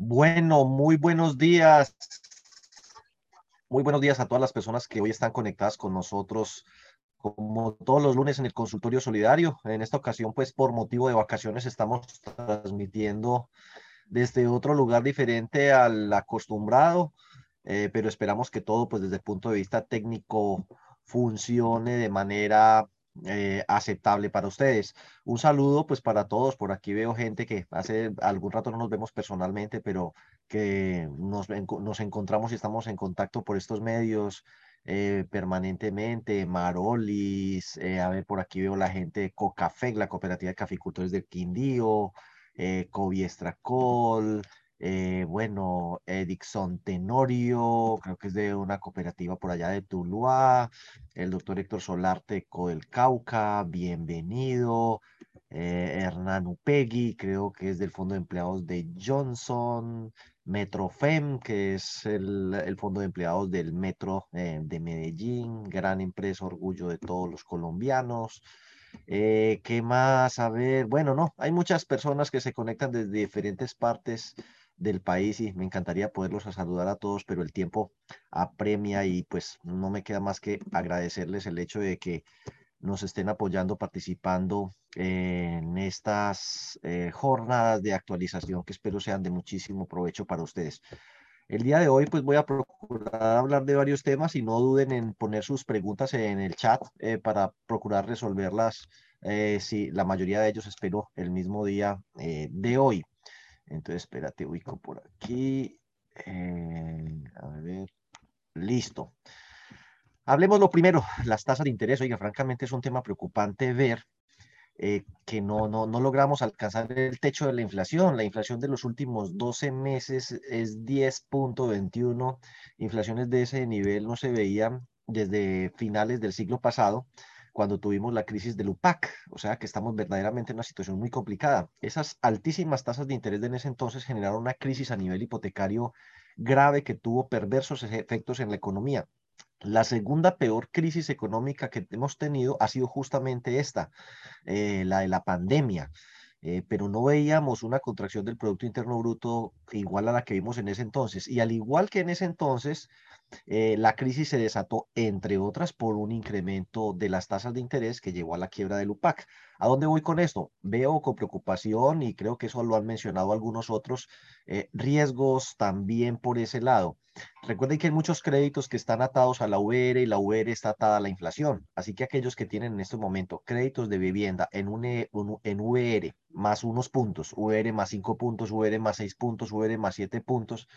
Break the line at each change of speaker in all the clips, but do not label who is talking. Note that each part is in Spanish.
Bueno, muy buenos días. Muy buenos días a todas las personas que hoy están conectadas con nosotros, como todos los lunes en el consultorio solidario. En esta ocasión, pues por motivo de vacaciones, estamos transmitiendo desde otro lugar diferente al acostumbrado, eh, pero esperamos que todo, pues desde el punto de vista técnico, funcione de manera eh, aceptable para ustedes. Un saludo pues para todos. Por aquí veo gente que hace algún rato no nos vemos personalmente, pero que nos, nos encontramos y estamos en contacto por estos medios eh, permanentemente. Marolis, eh, a ver, por aquí veo la gente de Cocafec, la cooperativa de caficultores del Quindío, eh, Coviestracol, eh, bueno, Edixon Tenorio, creo que es de una cooperativa por allá de Tuluá, el doctor Héctor Solarteco del Cauca, bienvenido, eh, Hernán Upegui, creo que es del Fondo de Empleados de Johnson, Metrofem, que es el, Fondo de Empleados del Metro eh, de Medellín, gran empresa, orgullo de todos los colombianos. Eh, ¿qué más? A ver, bueno, no, hay muchas personas que se conectan desde diferentes partes del país y me encantaría poderlos saludar a todos, pero el tiempo apremia y pues no me queda más que agradecerles el hecho de que nos estén apoyando, participando en estas eh, jornadas de actualización que espero sean de muchísimo provecho para ustedes. El día de hoy pues voy a procurar hablar de varios temas y no duden en poner sus preguntas en el chat eh, para procurar resolverlas. Eh, si la mayoría de ellos espero el mismo día de hoy. Entonces, espérate, ubico por aquí. Eh, a ver, listo. Hablemos lo primero, las tasas de interés. Oiga, francamente es un tema preocupante ver eh, que no, no, no logramos alcanzar el techo de la inflación. La inflación de los últimos 12 meses es 10.21. Inflaciones de ese nivel no se veían desde finales del siglo pasado cuando tuvimos la crisis del UPAC, o sea que estamos verdaderamente en una situación muy complicada. Esas altísimas tasas de interés de en ese entonces generaron una crisis a nivel hipotecario grave que tuvo perversos efectos en la economía. La segunda peor crisis económica que hemos tenido ha sido justamente esta, eh, la de la pandemia. Eh, pero no veíamos una contracción del Producto Interno Bruto igual a la que vimos en ese entonces. Y al igual que en ese entonces, eh, la crisis se desató, entre otras, por un incremento de las tasas de interés que llevó a la quiebra del UPAC. ¿A dónde voy con esto? Veo con preocupación, y creo que eso lo han mencionado algunos otros, eh, riesgos también por ese lado. Recuerden que hay muchos créditos que están atados a la UR y la UR está atada a la inflación. Así que aquellos que tienen en este momento créditos de vivienda en, un, e, en más unos puntos, UR más cinco puntos, UR más seis puntos, UR más siete puntos,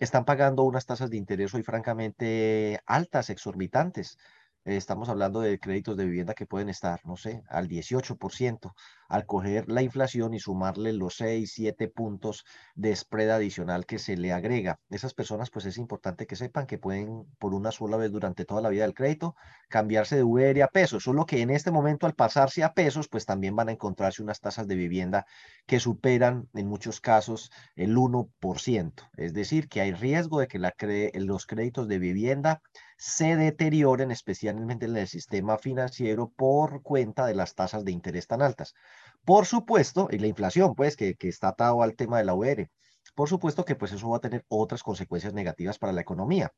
están pagando unas tasas de interés hoy francamente altas, exorbitantes. Estamos hablando de créditos de vivienda que pueden estar, no sé, al 18%, al coger la inflación y sumarle los 6, 7 puntos de spread adicional que se le agrega. Esas personas, pues es importante que sepan que pueden por una sola vez durante toda la vida del crédito cambiarse de VR a pesos, solo que en este momento al pasarse a pesos, pues también van a encontrarse unas tasas de vivienda que superan en muchos casos el 1%. Es decir, que hay riesgo de que la los créditos de vivienda se deterioren, especialmente en el sistema financiero, por cuenta de las tasas de interés tan altas. Por supuesto, y la inflación, pues, que, que está atado al tema de la UR, por supuesto que pues eso va a tener otras consecuencias negativas para la economía.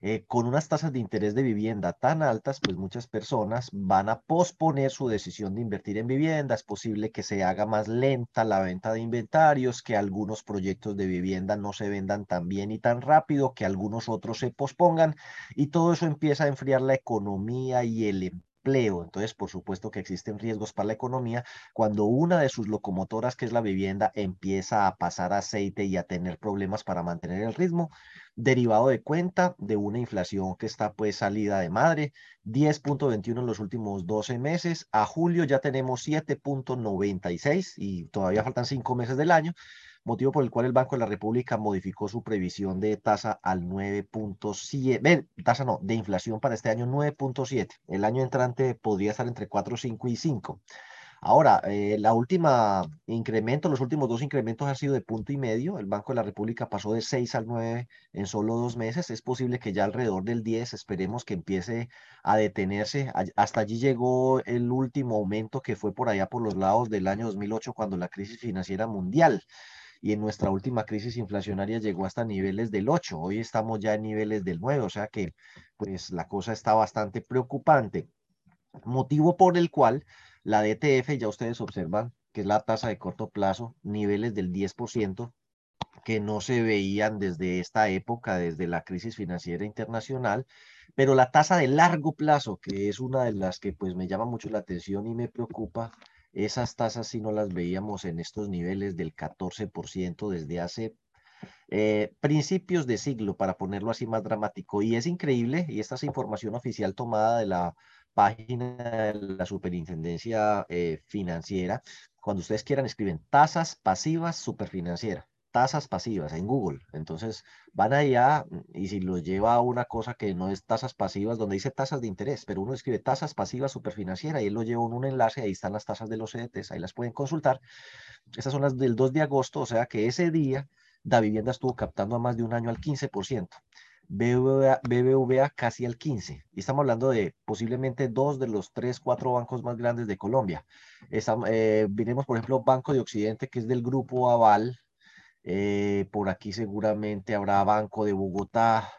Eh, con unas tasas de interés de vivienda tan altas, pues muchas personas van a posponer su decisión de invertir en vivienda. Es posible que se haga más lenta la venta de inventarios, que algunos proyectos de vivienda no se vendan tan bien y tan rápido, que algunos otros se pospongan y todo eso empieza a enfriar la economía y el empleo. Entonces, por supuesto que existen riesgos para la economía cuando una de sus locomotoras, que es la vivienda, empieza a pasar aceite y a tener problemas para mantener el ritmo. Derivado de cuenta de una inflación que está pues salida de madre, 10.21 en los últimos 12 meses, a julio ya tenemos 7.96 y todavía faltan 5 meses del año, motivo por el cual el Banco de la República modificó su previsión de tasa al 9.7, tasa no, de inflación para este año 9.7. El año entrante podría estar entre 4, 5 y 5. Ahora, eh, la última incremento, los últimos dos incrementos han sido de punto y medio. El Banco de la República pasó de 6 al 9 en solo dos meses. Es posible que ya alrededor del 10 esperemos que empiece a detenerse. Hasta allí llegó el último aumento que fue por allá por los lados del año 2008 cuando la crisis financiera mundial. Y en nuestra última crisis inflacionaria llegó hasta niveles del 8, hoy estamos ya en niveles del 9, o sea que pues la cosa está bastante preocupante, motivo por el cual la DTF, ya ustedes observan que es la tasa de corto plazo, niveles del 10%, que no se veían desde esta época, desde la crisis financiera internacional, pero la tasa de largo plazo, que es una de las que pues me llama mucho la atención y me preocupa, esas tasas sí no las veíamos en estos niveles del 14% desde hace eh, principios de siglo, para ponerlo así más dramático. Y es increíble, y esta es información oficial tomada de la página de la Superintendencia eh, Financiera. Cuando ustedes quieran, escriben tasas pasivas superfinanciera tasas pasivas en Google. Entonces van allá y si los lleva a una cosa que no es tasas pasivas, donde dice tasas de interés, pero uno escribe tasas pasivas superfinanciera y él lo lleva en un enlace, ahí están las tasas de los CDTs, ahí las pueden consultar. Estas son las del 2 de agosto, o sea que ese día la vivienda estuvo captando a más de un año al 15%. BBVA, BBVA casi al 15%. Y estamos hablando de posiblemente dos de los tres, cuatro bancos más grandes de Colombia. Estamos, eh, por ejemplo, Banco de Occidente, que es del grupo Aval, eh, por aquí seguramente habrá Banco de Bogotá.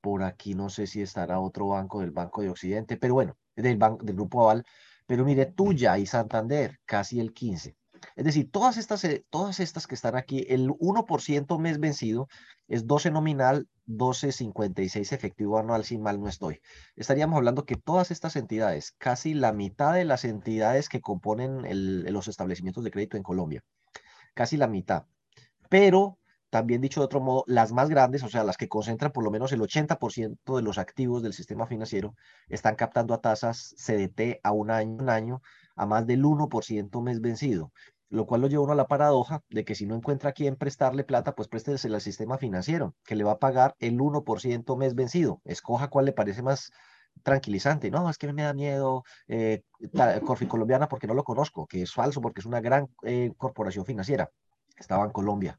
Por aquí no sé si estará otro banco del Banco de Occidente, pero bueno, del, banco, del Grupo Aval. Pero mire, Tuya y Santander, casi el 15. Es decir, todas estas, eh, todas estas que están aquí, el 1% mes vencido es 12 nominal, 12.56 efectivo anual, si mal no estoy. Estaríamos hablando que todas estas entidades, casi la mitad de las entidades que componen los establecimientos de crédito en Colombia, casi la mitad, pero también dicho de otro modo, las más grandes, o sea, las que concentran por lo menos el 80% de los activos del sistema financiero, están captando a tasas CDT a un año, un año a más del 1% mes vencido, lo cual lo lleva uno a la paradoja de que si no encuentra a quién prestarle plata, pues préstese al sistema financiero, que le va a pagar el 1% mes vencido. Escoja cuál le parece más tranquilizante. No, es que me da miedo eh, Colombiana porque no lo conozco, que es falso porque es una gran eh, corporación financiera estaba en Colombia.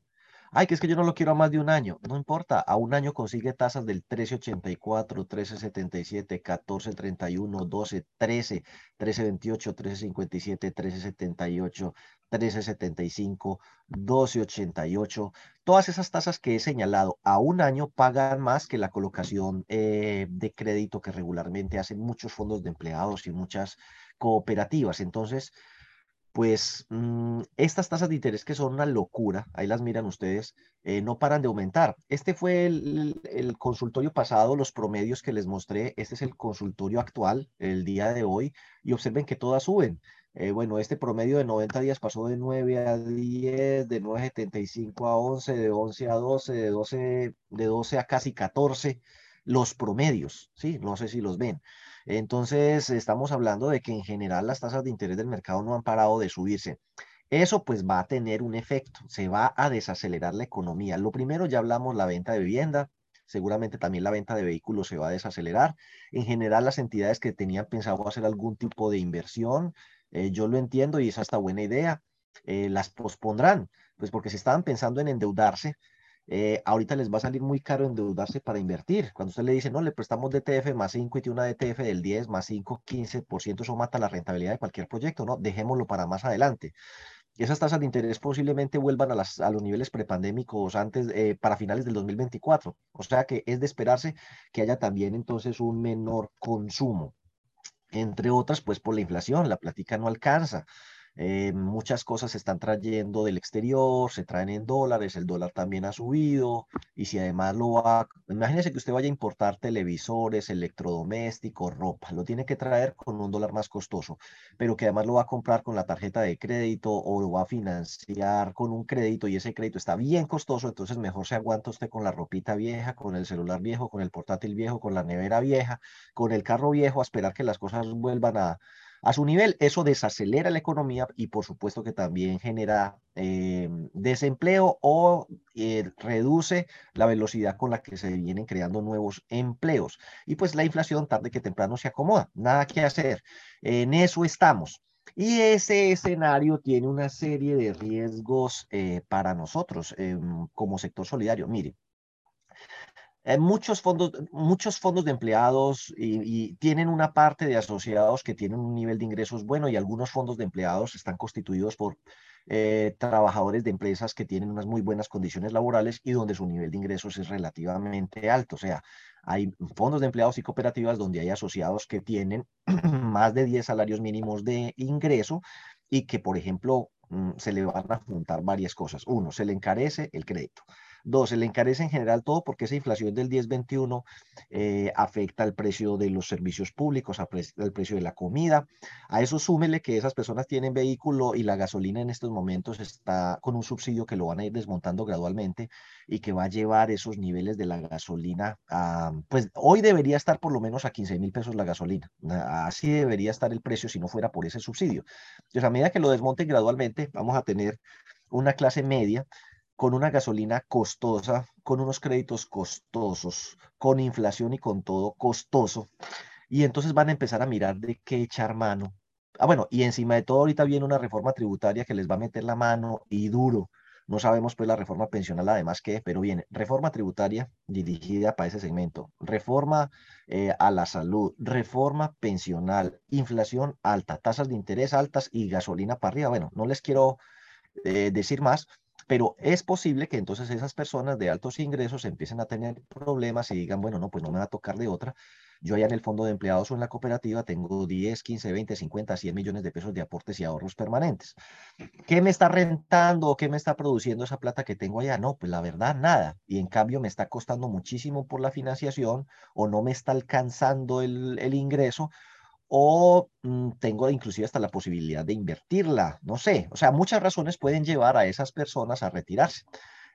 Ay, que es que yo no lo quiero a más de un año. No importa, a un año consigue tasas del 13.84, 13.77, 14.31, 12, 13, 13.28, 13.57, 13.78, 13.75, 12.88. Todas esas tasas que he señalado a un año pagan más que la colocación eh, de crédito que regularmente hacen muchos fondos de empleados y muchas cooperativas. Entonces, pues mm, estas tasas de interés que son una locura, ahí las miran ustedes, eh, no paran de aumentar. Este fue el, consultorio pasado, los promedios que les mostré, este es el consultorio actual, el día de hoy, y observen que todas suben. Eh, bueno, este promedio de 90 días pasó de 9 a 10, de 9.75 a 11, de 11 a 12, de 12, de 12 a casi 14, los promedios, ¿sí? No sé si los ven. Entonces, estamos hablando de que en general las tasas de interés del mercado no han parado de subirse. Eso pues va a tener un efecto, se va a desacelerar la economía. Lo primero, ya hablamos, la venta de vivienda, seguramente también la venta de vehículos se va a desacelerar. En general, las entidades que tenían pensado hacer algún tipo de inversión, eh, yo lo entiendo y es hasta buena idea, eh, las pospondrán, pues porque si estaban pensando en endeudarse, eh, ahorita les va a salir muy caro endeudarse para invertir. Cuando usted le dice, no, le prestamos DTF más 5 y tiene una DTF del 10 más 5, 15%, eso mata la rentabilidad de cualquier proyecto, ¿no? Dejémoslo para más adelante. Esas tasas de interés posiblemente vuelvan a, las, a los niveles prepandémicos antes, eh, para finales del 2024. O sea que es de esperarse que haya también entonces un menor consumo. Entre otras, pues por la inflación, la plática no alcanza. Eh, muchas cosas se están trayendo del exterior, se traen en dólares, el dólar también ha subido, y si además lo va, imagínese que usted vaya a importar televisores, electrodomésticos, ropa, lo tiene que traer con un dólar más costoso, pero que además lo va a comprar con la tarjeta de crédito o lo va a financiar con un crédito y ese crédito está bien costoso, entonces mejor se aguanta usted con la ropita vieja, con el celular viejo, con el portátil viejo, con la nevera vieja, con el carro viejo, a esperar que las cosas vuelvan a a su nivel. Eso desacelera la economía y por supuesto que también genera eh, desempleo o eh, reduce la velocidad con la que se vienen creando nuevos empleos. Y pues la inflación tarde que temprano se acomoda. Nada que hacer. En eso estamos. Y ese escenario tiene una serie de riesgos eh, para nosotros em, como sector solidario. Mire, muchos fondos, muchos fondos de empleados y, tienen una parte de asociados que tienen un nivel de ingresos bueno y algunos fondos de empleados están constituidos por eh, trabajadores de empresas que tienen unas muy buenas condiciones laborales y donde su nivel de ingresos es relativamente alto. O sea, hay fondos de empleados y cooperativas donde hay asociados que tienen más de 10 salarios mínimos de ingreso y que, por ejemplo, mm, se le van a juntar varias cosas. Uno, se le encarece el crédito. Dos, se le encarece en general todo porque esa inflación del 10-21 eh, afecta el precio de los servicios públicos, el precio de la comida. A eso súmele que esas personas tienen vehículo y la gasolina en estos momentos está con un subsidio que lo van a ir desmontando gradualmente y que va a llevar esos niveles de la gasolina a, pues hoy debería estar por lo menos a 15 mil pesos la gasolina. Así debería estar el precio si no fuera por ese subsidio. Entonces, a medida que lo desmonten gradualmente, vamos a tener una clase media con una gasolina costosa, con unos créditos costosos, con inflación y con todo costoso. Y entonces van a empezar a mirar de qué echar mano. Ah, bueno, y encima de todo ahorita viene una reforma tributaria que les va a meter la mano y duro. No sabemos pues la reforma pensional además qué, pero viene reforma tributaria dirigida para ese segmento, reforma eh, a la salud, reforma pensional, inflación alta, tasas de interés altas y gasolina para arriba. Bueno, no les quiero eh, decir más, pero es posible que entonces esas personas de altos ingresos empiecen a tener problemas y digan, bueno, no, pues no me va a tocar de otra. Yo allá en el fondo de empleados o en la cooperativa tengo 10, 15, 20, 50, 100 millones de pesos de aportes y ahorros permanentes. ¿Qué me está rentando o qué me está produciendo esa plata que tengo allá? No, pues la verdad, nada. Y en cambio me está costando muchísimo por la financiación o no me está alcanzando el, el ingreso o mm, tengo inclusive hasta la posibilidad de invertirla, no sé, o sea, muchas razones pueden llevar a esas personas a retirarse.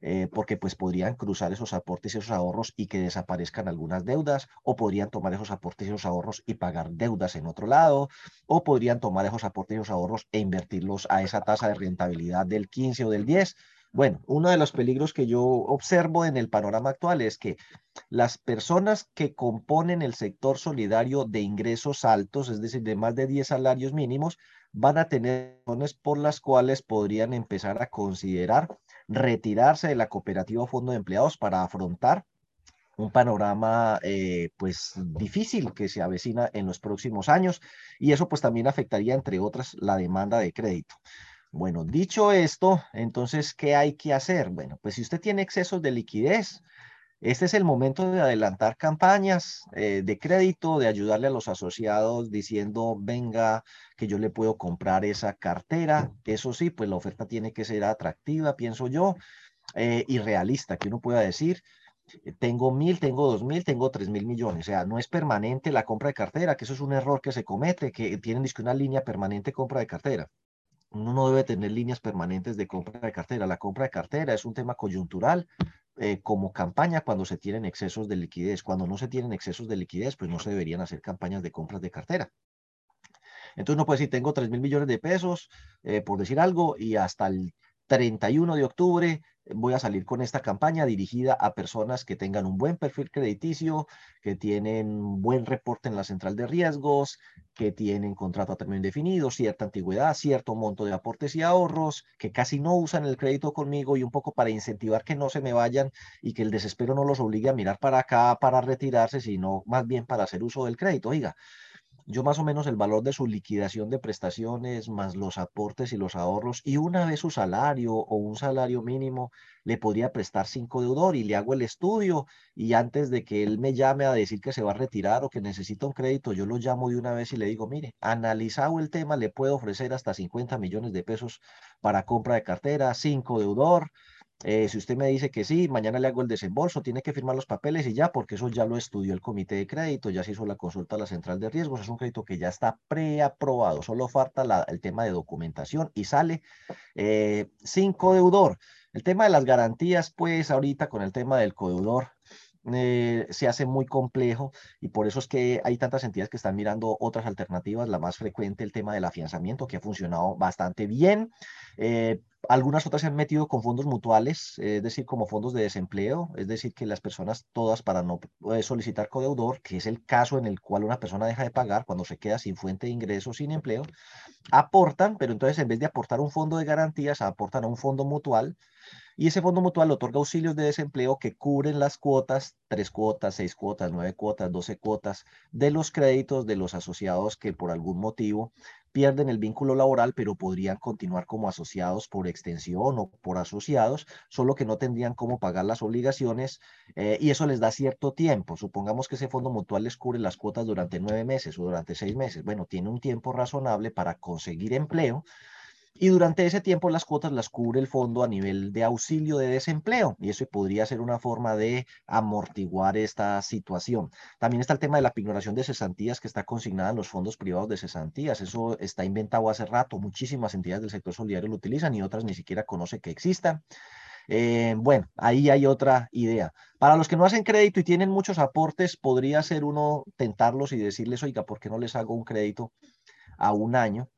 Eh, porque pues podrían cruzar esos aportes y esos ahorros y que desaparezcan algunas deudas, o podrían tomar esos aportes y esos ahorros y pagar deudas en otro lado, o podrían tomar esos aportes y esos ahorros e invertirlos a esa tasa de rentabilidad del 15 o del 10, bueno, uno de los peligros que yo observo en el panorama actual es que las personas que componen el sector solidario de ingresos altos, es decir, de más de 10 salarios mínimos, van a tener razones por las cuales podrían empezar a considerar retirarse de la cooperativa fondo de empleados para afrontar un panorama eh, pues difícil que se avecina en los próximos años y eso pues también afectaría entre otras la demanda de crédito. Bueno, dicho esto, entonces, ¿qué hay que hacer? Bueno, pues si usted tiene excesos de liquidez, este es el momento de adelantar campañas eh, de crédito, de ayudarle a los asociados diciendo, venga, que yo le puedo comprar esa cartera. Eso sí, pues la oferta tiene que ser atractiva, pienso yo, eh, y realista, que uno pueda decir, tengo mil, tengo dos mil, tengo tres mil millones. O sea, no es permanente la compra de cartera, que eso es un error que se comete, que tienen una línea permanente compra de cartera uno no debe tener líneas permanentes de compra de cartera. La compra de cartera es un tema coyuntural eh, como campaña cuando se tienen excesos de liquidez. Cuando no se tienen excesos de liquidez, pues no se deberían hacer campañas de compras de cartera. Entonces no puede decir, tengo 3 mil millones de pesos, eh, por decir algo, y hasta el 31 de octubre voy a salir con esta campaña dirigida a personas que tengan un buen perfil crediticio, que tienen buen reporte en la central de riesgos, que tienen contrato a término indefinido, cierta antigüedad, cierto monto de aportes y ahorros, que casi no usan el crédito conmigo y un poco para incentivar que no se me vayan y que el desespero no los obligue a mirar para acá para retirarse, sino más bien para hacer uso del crédito. Oiga, yo más o menos el valor de su liquidación de prestaciones, más los aportes y los ahorros, y una vez su salario o un salario mínimo, le podría prestar cinco deudor y le hago el estudio y antes de que él me llame a decir que se va a retirar o que necesita un crédito, yo lo llamo de una vez y le digo, mire, analizado el tema, le puedo ofrecer hasta 50 millones de pesos para compra de cartera, cinco deudor, eh, si usted me dice que sí, mañana le hago el desembolso, tiene que firmar los papeles y ya, porque eso ya lo estudió el comité de crédito, ya se hizo la consulta a la central de riesgos, es un crédito que ya está preaprobado, solo falta el tema de documentación y sale eh, sin codeudor. El tema de las garantías, pues ahorita con el tema del codeudor, eh, se hace muy complejo y por eso es que hay tantas entidades que están mirando otras alternativas. La más frecuente, el tema del afianzamiento, que ha funcionado bastante bien. Eh, algunas otras se han metido con fondos mutuales, es decir, como fondos de desempleo, es decir, que las personas todas para no solicitar codeudor, que es el caso en el cual una persona deja de pagar cuando se queda sin fuente de ingresos, sin empleo, aportan, pero entonces en vez de aportar un fondo de garantías, aportan a un fondo mutual y ese fondo mutual otorga auxilios de desempleo que cubren las cuotas, tres cuotas, seis cuotas, nueve cuotas, doce cuotas de los créditos de los asociados que por algún motivo pierden el vínculo laboral, pero podrían continuar como asociados por extensión o por asociados, solo que no tendrían cómo pagar las obligaciones eh, y eso les da cierto tiempo. Supongamos que ese fondo mutual les cubre las cuotas durante nueve meses o durante seis meses. Bueno, tiene un tiempo razonable para conseguir empleo y durante ese tiempo las cuotas las cubre el fondo a nivel de auxilio de desempleo y eso podría ser una forma de amortiguar esta situación. También está el tema de la pignoración de cesantías que está consignada en los fondos privados de cesantías. Eso está inventado hace rato, muchísimas entidades del sector solidario lo utilizan y otras ni siquiera conoce que existan. Eh, bueno, ahí hay otra idea. Para los que no hacen crédito y tienen muchos aportes, podría ser uno tentarlos y decirles, oiga, ¿por qué no les hago un crédito a un año?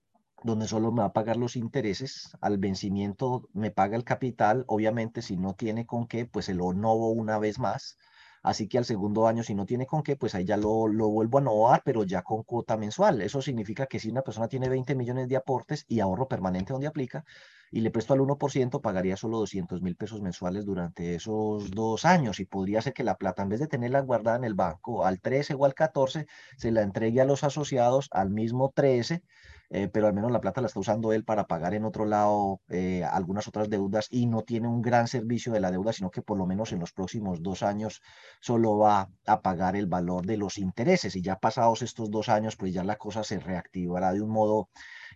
Donde solo me va a pagar los intereses, al vencimiento me paga el capital, obviamente si no tiene con qué, pues se lo novo una vez más, así que al segundo año si no tiene con qué, pues ahí ya lo, lo vuelvo a novar, pero ya con cuota mensual. Eso significa que si una persona tiene 20 millones de aportes y ahorro permanente donde aplica, y le presto al 1%, pagaría solo 200 mil pesos mensuales durante esos dos años y podría ser que la plata, en vez de tenerla guardada en el banco al 13 o al 14, se la entregue a los asociados al mismo 13 eh, pero al menos la plata la está usando él para pagar en otro lado eh, algunas otras deudas y no tiene un gran servicio de la deuda, sino que por lo menos en los próximos dos años solo va a pagar el valor de los intereses. Y ya pasados estos dos años, pues ya la cosa se reactivará de un modo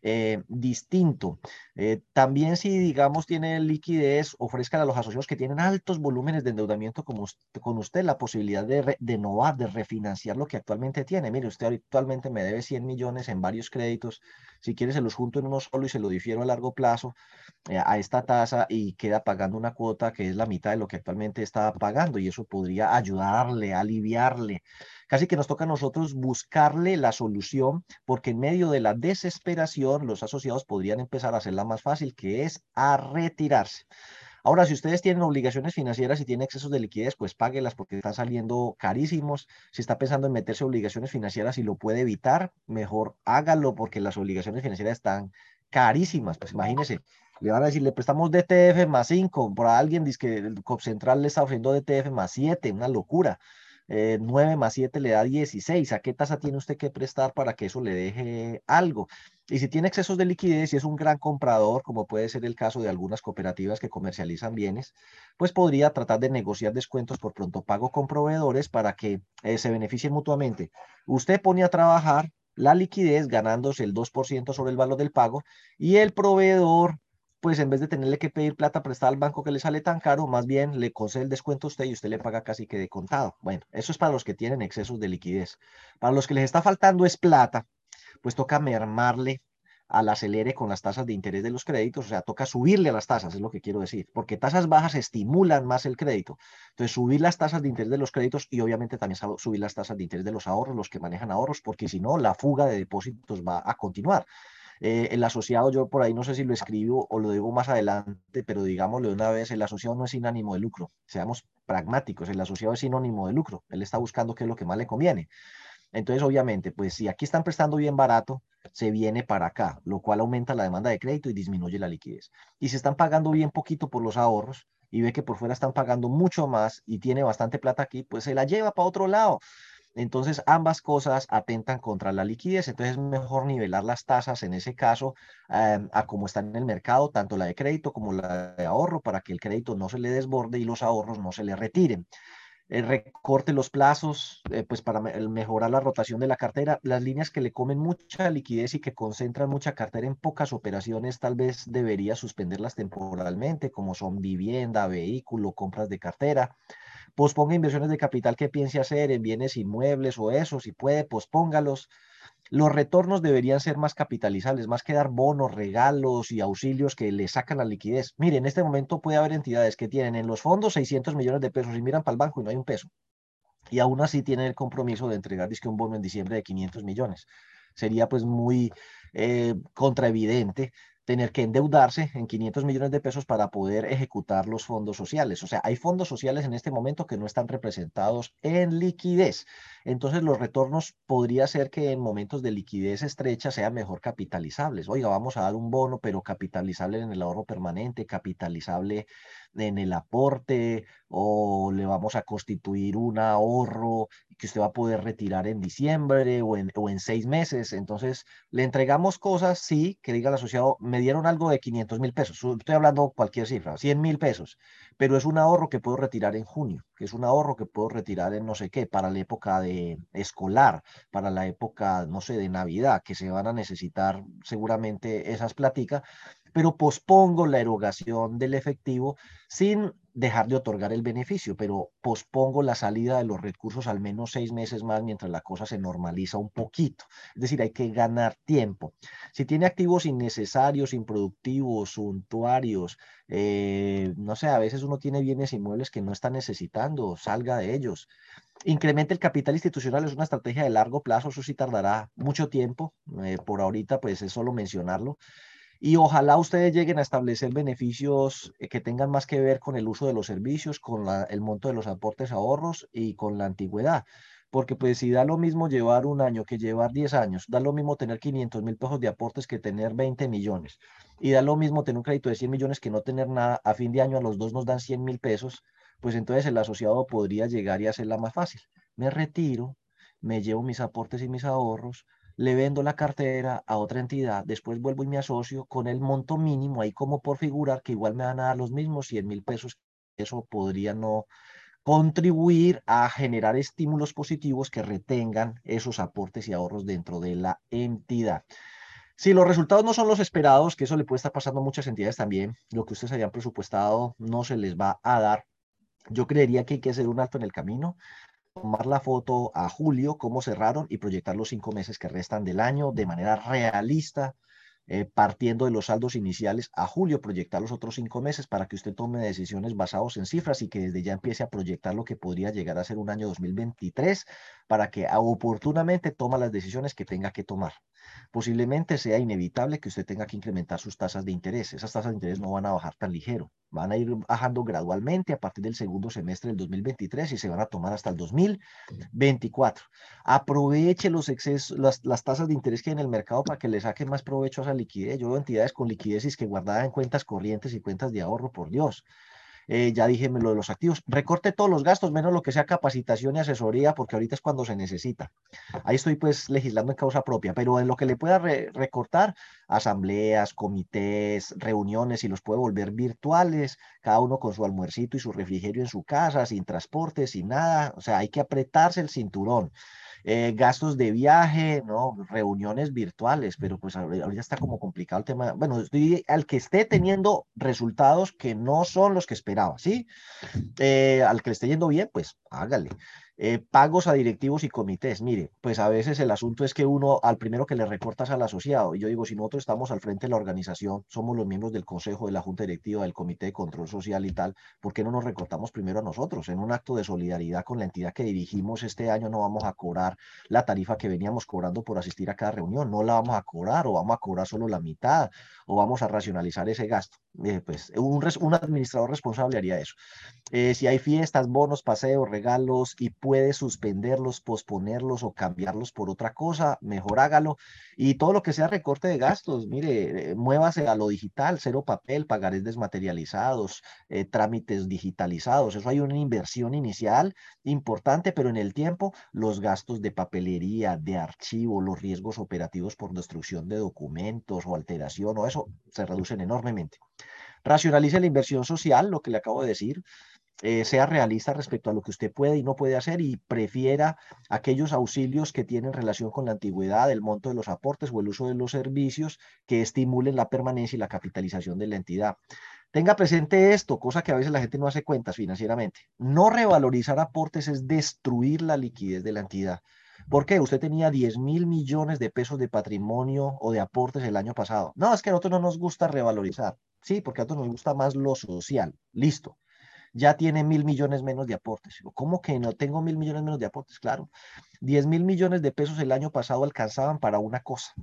eh, distinto. Eh, también si, digamos, tiene liquidez, ofrezcan a los asociados que tienen altos volúmenes de endeudamiento como con usted la posibilidad de, de renovar, de refinanciar lo que actualmente tiene. Mire, usted actualmente me debe 100 millones en varios créditos. Si quiere, se los junto en uno solo y se lo difiero a largo plazo eh, a esta tasa y queda pagando una cuota que es la mitad de lo que actualmente está pagando y eso podría ayudarle, aliviarle Casi que nos toca a nosotros buscarle la solución, porque en medio de la desesperación los asociados podrían empezar a hacerla más fácil, que es a retirarse. Ahora, si ustedes tienen obligaciones financieras y tienen excesos de liquidez, pues páguelas porque están saliendo carísimos. Si está pensando en meterse obligaciones financieras y lo puede evitar, mejor hágalo porque las obligaciones financieras están carísimas. Pues imagínense, le van a decir, le prestamos DTF más 5, por alguien dice que el COP Central le está ofreciendo DTF más 7, una locura. 9 eh, más 7 le da 16. ¿A qué tasa tiene usted que prestar para que eso le deje algo? Y si tiene excesos de liquidez y es un gran comprador, como puede ser el caso de algunas cooperativas que comercializan bienes, pues podría tratar de negociar descuentos por pronto pago con proveedores para que eh, se beneficien mutuamente. Usted pone a trabajar la liquidez ganándose el 2% sobre el valor del pago y el proveedor pues en vez de tenerle que pedir plata prestada al banco que le sale tan caro, más bien le concede el descuento a usted y usted le paga casi que de contado. Bueno, eso es para los que tienen excesos de liquidez. Para los que les está faltando es plata, pues toca mermarle al acelere con las tasas de interés de los créditos, o sea, toca subirle a las tasas, es lo que quiero decir, porque tasas bajas estimulan más el crédito. Entonces, subir las tasas de interés de los créditos y obviamente también subir las tasas de interés de los ahorros, los que manejan ahorros, porque si no, la fuga de depósitos va a continuar. Eh, el asociado, yo por ahí no sé si lo escribo o lo digo más adelante, pero digámoslo una vez, el asociado no es sin ánimo de lucro. Seamos pragmáticos, el asociado es sinónimo de lucro. Él está buscando qué es lo que más le conviene. Entonces, obviamente, pues si aquí están prestando bien barato, se viene para acá, lo cual aumenta la demanda de crédito y disminuye la liquidez. Y si están pagando bien poquito por los ahorros y ve que por fuera están pagando mucho más y tiene bastante plata aquí, pues se la lleva para otro lado. Entonces, ambas cosas atentan contra la liquidez. Entonces, es mejor nivelar las tasas en ese caso em, a como están en el mercado, tanto la de crédito como la de ahorro, para que el crédito no se le desborde y los ahorros no se le retiren. El recorte los plazos, eh, pues para mejorar la rotación de la cartera, las líneas que le comen mucha liquidez y que concentran mucha cartera en pocas operaciones, tal vez debería suspenderlas temporalmente, como son vivienda, vehículo, compras de cartera posponga inversiones de capital que piense hacer en bienes inmuebles o eso, si puede, pospóngalos. Los retornos deberían ser más capitalizables, más que dar bonos, regalos y auxilios que le sacan la liquidez. Mire, en este momento puede haber entidades que tienen en los fondos 600 millones de pesos y miran para el banco y no hay un peso. Y aún así tienen el compromiso de entregar disque un bono en diciembre de 500 millones. Sería pues muy eh, contraevidente tener que endeudarse en 500 millones de pesos para poder ejecutar los fondos sociales. O sea, hay fondos sociales en este momento que no están representados en liquidez. Entonces, los retornos podría ser que en momentos de liquidez estrecha sean mejor capitalizables. Oiga, vamos a dar un bono, pero capitalizable en el ahorro permanente, capitalizable en el aporte o le vamos a constituir un ahorro que usted va a poder retirar en diciembre o en, o en seis meses. Entonces, le entregamos cosas, sí, que diga el asociado, me dieron algo de 500 mil pesos. Estoy hablando cualquier cifra, 100 mil pesos, pero es un ahorro que puedo retirar en junio, que es un ahorro que puedo retirar en no sé qué, para la época de escolar, para la época, no sé, de Navidad, que se van a necesitar seguramente esas pláticas pero pospongo la erogación del efectivo sin dejar de otorgar el beneficio, pero pospongo la salida de los recursos al menos seis meses más mientras la cosa se normaliza un poquito. Es decir, hay que ganar tiempo. Si tiene activos innecesarios, improductivos, suntuarios, eh, no sé, a veces uno tiene bienes inmuebles que no está necesitando, salga de ellos. Incremente el capital institucional es una estrategia de largo plazo, eso sí tardará mucho tiempo. Eh, por ahorita, pues es solo mencionarlo y ojalá ustedes lleguen a establecer beneficios eh, que tengan más que ver con el uso de los servicios, con el monto de los aportes ahorros y con la antigüedad. Porque pues si da lo mismo llevar un año que llevar 10 años, da lo mismo tener 500 mil pesos de aportes que tener 20 millones. Y da lo mismo tener un crédito de 100 millones que no tener nada. A fin de año a los dos nos dan 100 mil pesos, pues entonces el asociado podría llegar y hacerla más fácil. Me retiro, me llevo mis aportes y mis ahorros, le vendo la cartera a otra entidad, después vuelvo y me asocio con el monto mínimo, ahí como por figurar que igual me van a dar los mismos 100 mil pesos, eso podría no contribuir a generar estímulos positivos que retengan esos aportes y ahorros dentro de la entidad. Si los resultados no son los esperados, que eso le puede estar pasando a muchas entidades también, lo que ustedes habían presupuestado no se les va a dar, yo creería que hay que hacer un alto en el camino, tomar la foto a julio, cómo cerraron y proyectar los cinco meses que restan del año de manera realista, eh, partiendo de los saldos iniciales a julio, proyectar los otros cinco meses para que usted tome decisiones basadas en cifras y que desde ya empiece a proyectar lo que podría llegar a ser un año 2023 para que oportunamente toma las decisiones que tenga que tomar posiblemente sea inevitable que usted tenga que incrementar sus tasas de interés. Esas tasas de interés no van a bajar tan ligero, van a ir bajando gradualmente a partir del segundo semestre del 2023 y se van a tomar hasta el 2024. Aproveche los excesos, las, las tasas de interés que hay en el mercado para que le saque más provecho a esa liquidez. Yo veo entidades con liquidez que guardadas en cuentas corrientes y cuentas de ahorro, por Dios. Eh, ya dije lo de los activos, recorte todos los gastos, menos lo que sea capacitación y asesoría, porque ahorita es cuando se necesita. Ahí estoy pues legislando en causa propia, pero en lo que le pueda recortar, asambleas, comités, reuniones, y los puede volver virtuales, cada uno con su almuercito y su refrigerio en su casa, sin transporte, sin nada, o sea, hay que apretarse el cinturón. Eh, gastos de viaje, ¿no? Reuniones virtuales, pero pues ahorita está como complicado el tema. Bueno, estoy al que esté teniendo resultados que no son los que esperaba, ¿sí? Eh, al que le esté yendo bien, pues hágale. Eh, pagos a directivos y comités. Mire, pues a veces el asunto es que uno, al primero que le recortas al asociado, y yo digo, si nosotros estamos al frente de la organización, somos los miembros del consejo, de la junta directiva, del comité de control social y tal, ¿por qué no nos recortamos primero a nosotros? En un acto de solidaridad con la entidad que dirigimos este año no vamos a cobrar la tarifa que veníamos cobrando por asistir a cada reunión, no la vamos a cobrar o vamos a cobrar solo la mitad o vamos a racionalizar ese gasto. Eh, pues un, administrador responsable haría eso. Eh, si hay fiestas, bonos, paseos, regalos y puede suspenderlos, posponerlos o cambiarlos por otra cosa, mejor hágalo. Y todo lo que sea recorte de gastos, mire, eh, muévase a lo digital, cero papel, pagarés desmaterializados, eh, trámites digitalizados. Eso hay una inversión inicial importante, pero en el tiempo los gastos de papelería, de archivo, los riesgos operativos por destrucción de documentos o alteración o eso se reducen enormemente. Racionalice la inversión social, lo que le acabo de decir. Eh, sea realista respecto a lo que usted puede y no puede hacer y prefiera aquellos auxilios que tienen relación con la antigüedad, el monto de los aportes o el uso de los servicios que estimulen la permanencia y la capitalización de la entidad. Tenga presente esto, cosa que a veces la gente no hace cuentas financieramente. No revalorizar aportes es destruir la liquidez de la entidad. ¿Por qué? Usted tenía 10 mil millones de pesos de patrimonio o de aportes el año pasado. No, es que a nosotros no nos gusta revalorizar. Sí, porque a nosotros nos gusta más lo social. Listo ya tiene mil millones menos de aportes. ¿Cómo que no tengo mil millones menos de aportes? Claro, 10 mil millones de pesos el año pasado alcanzaban para una cosa.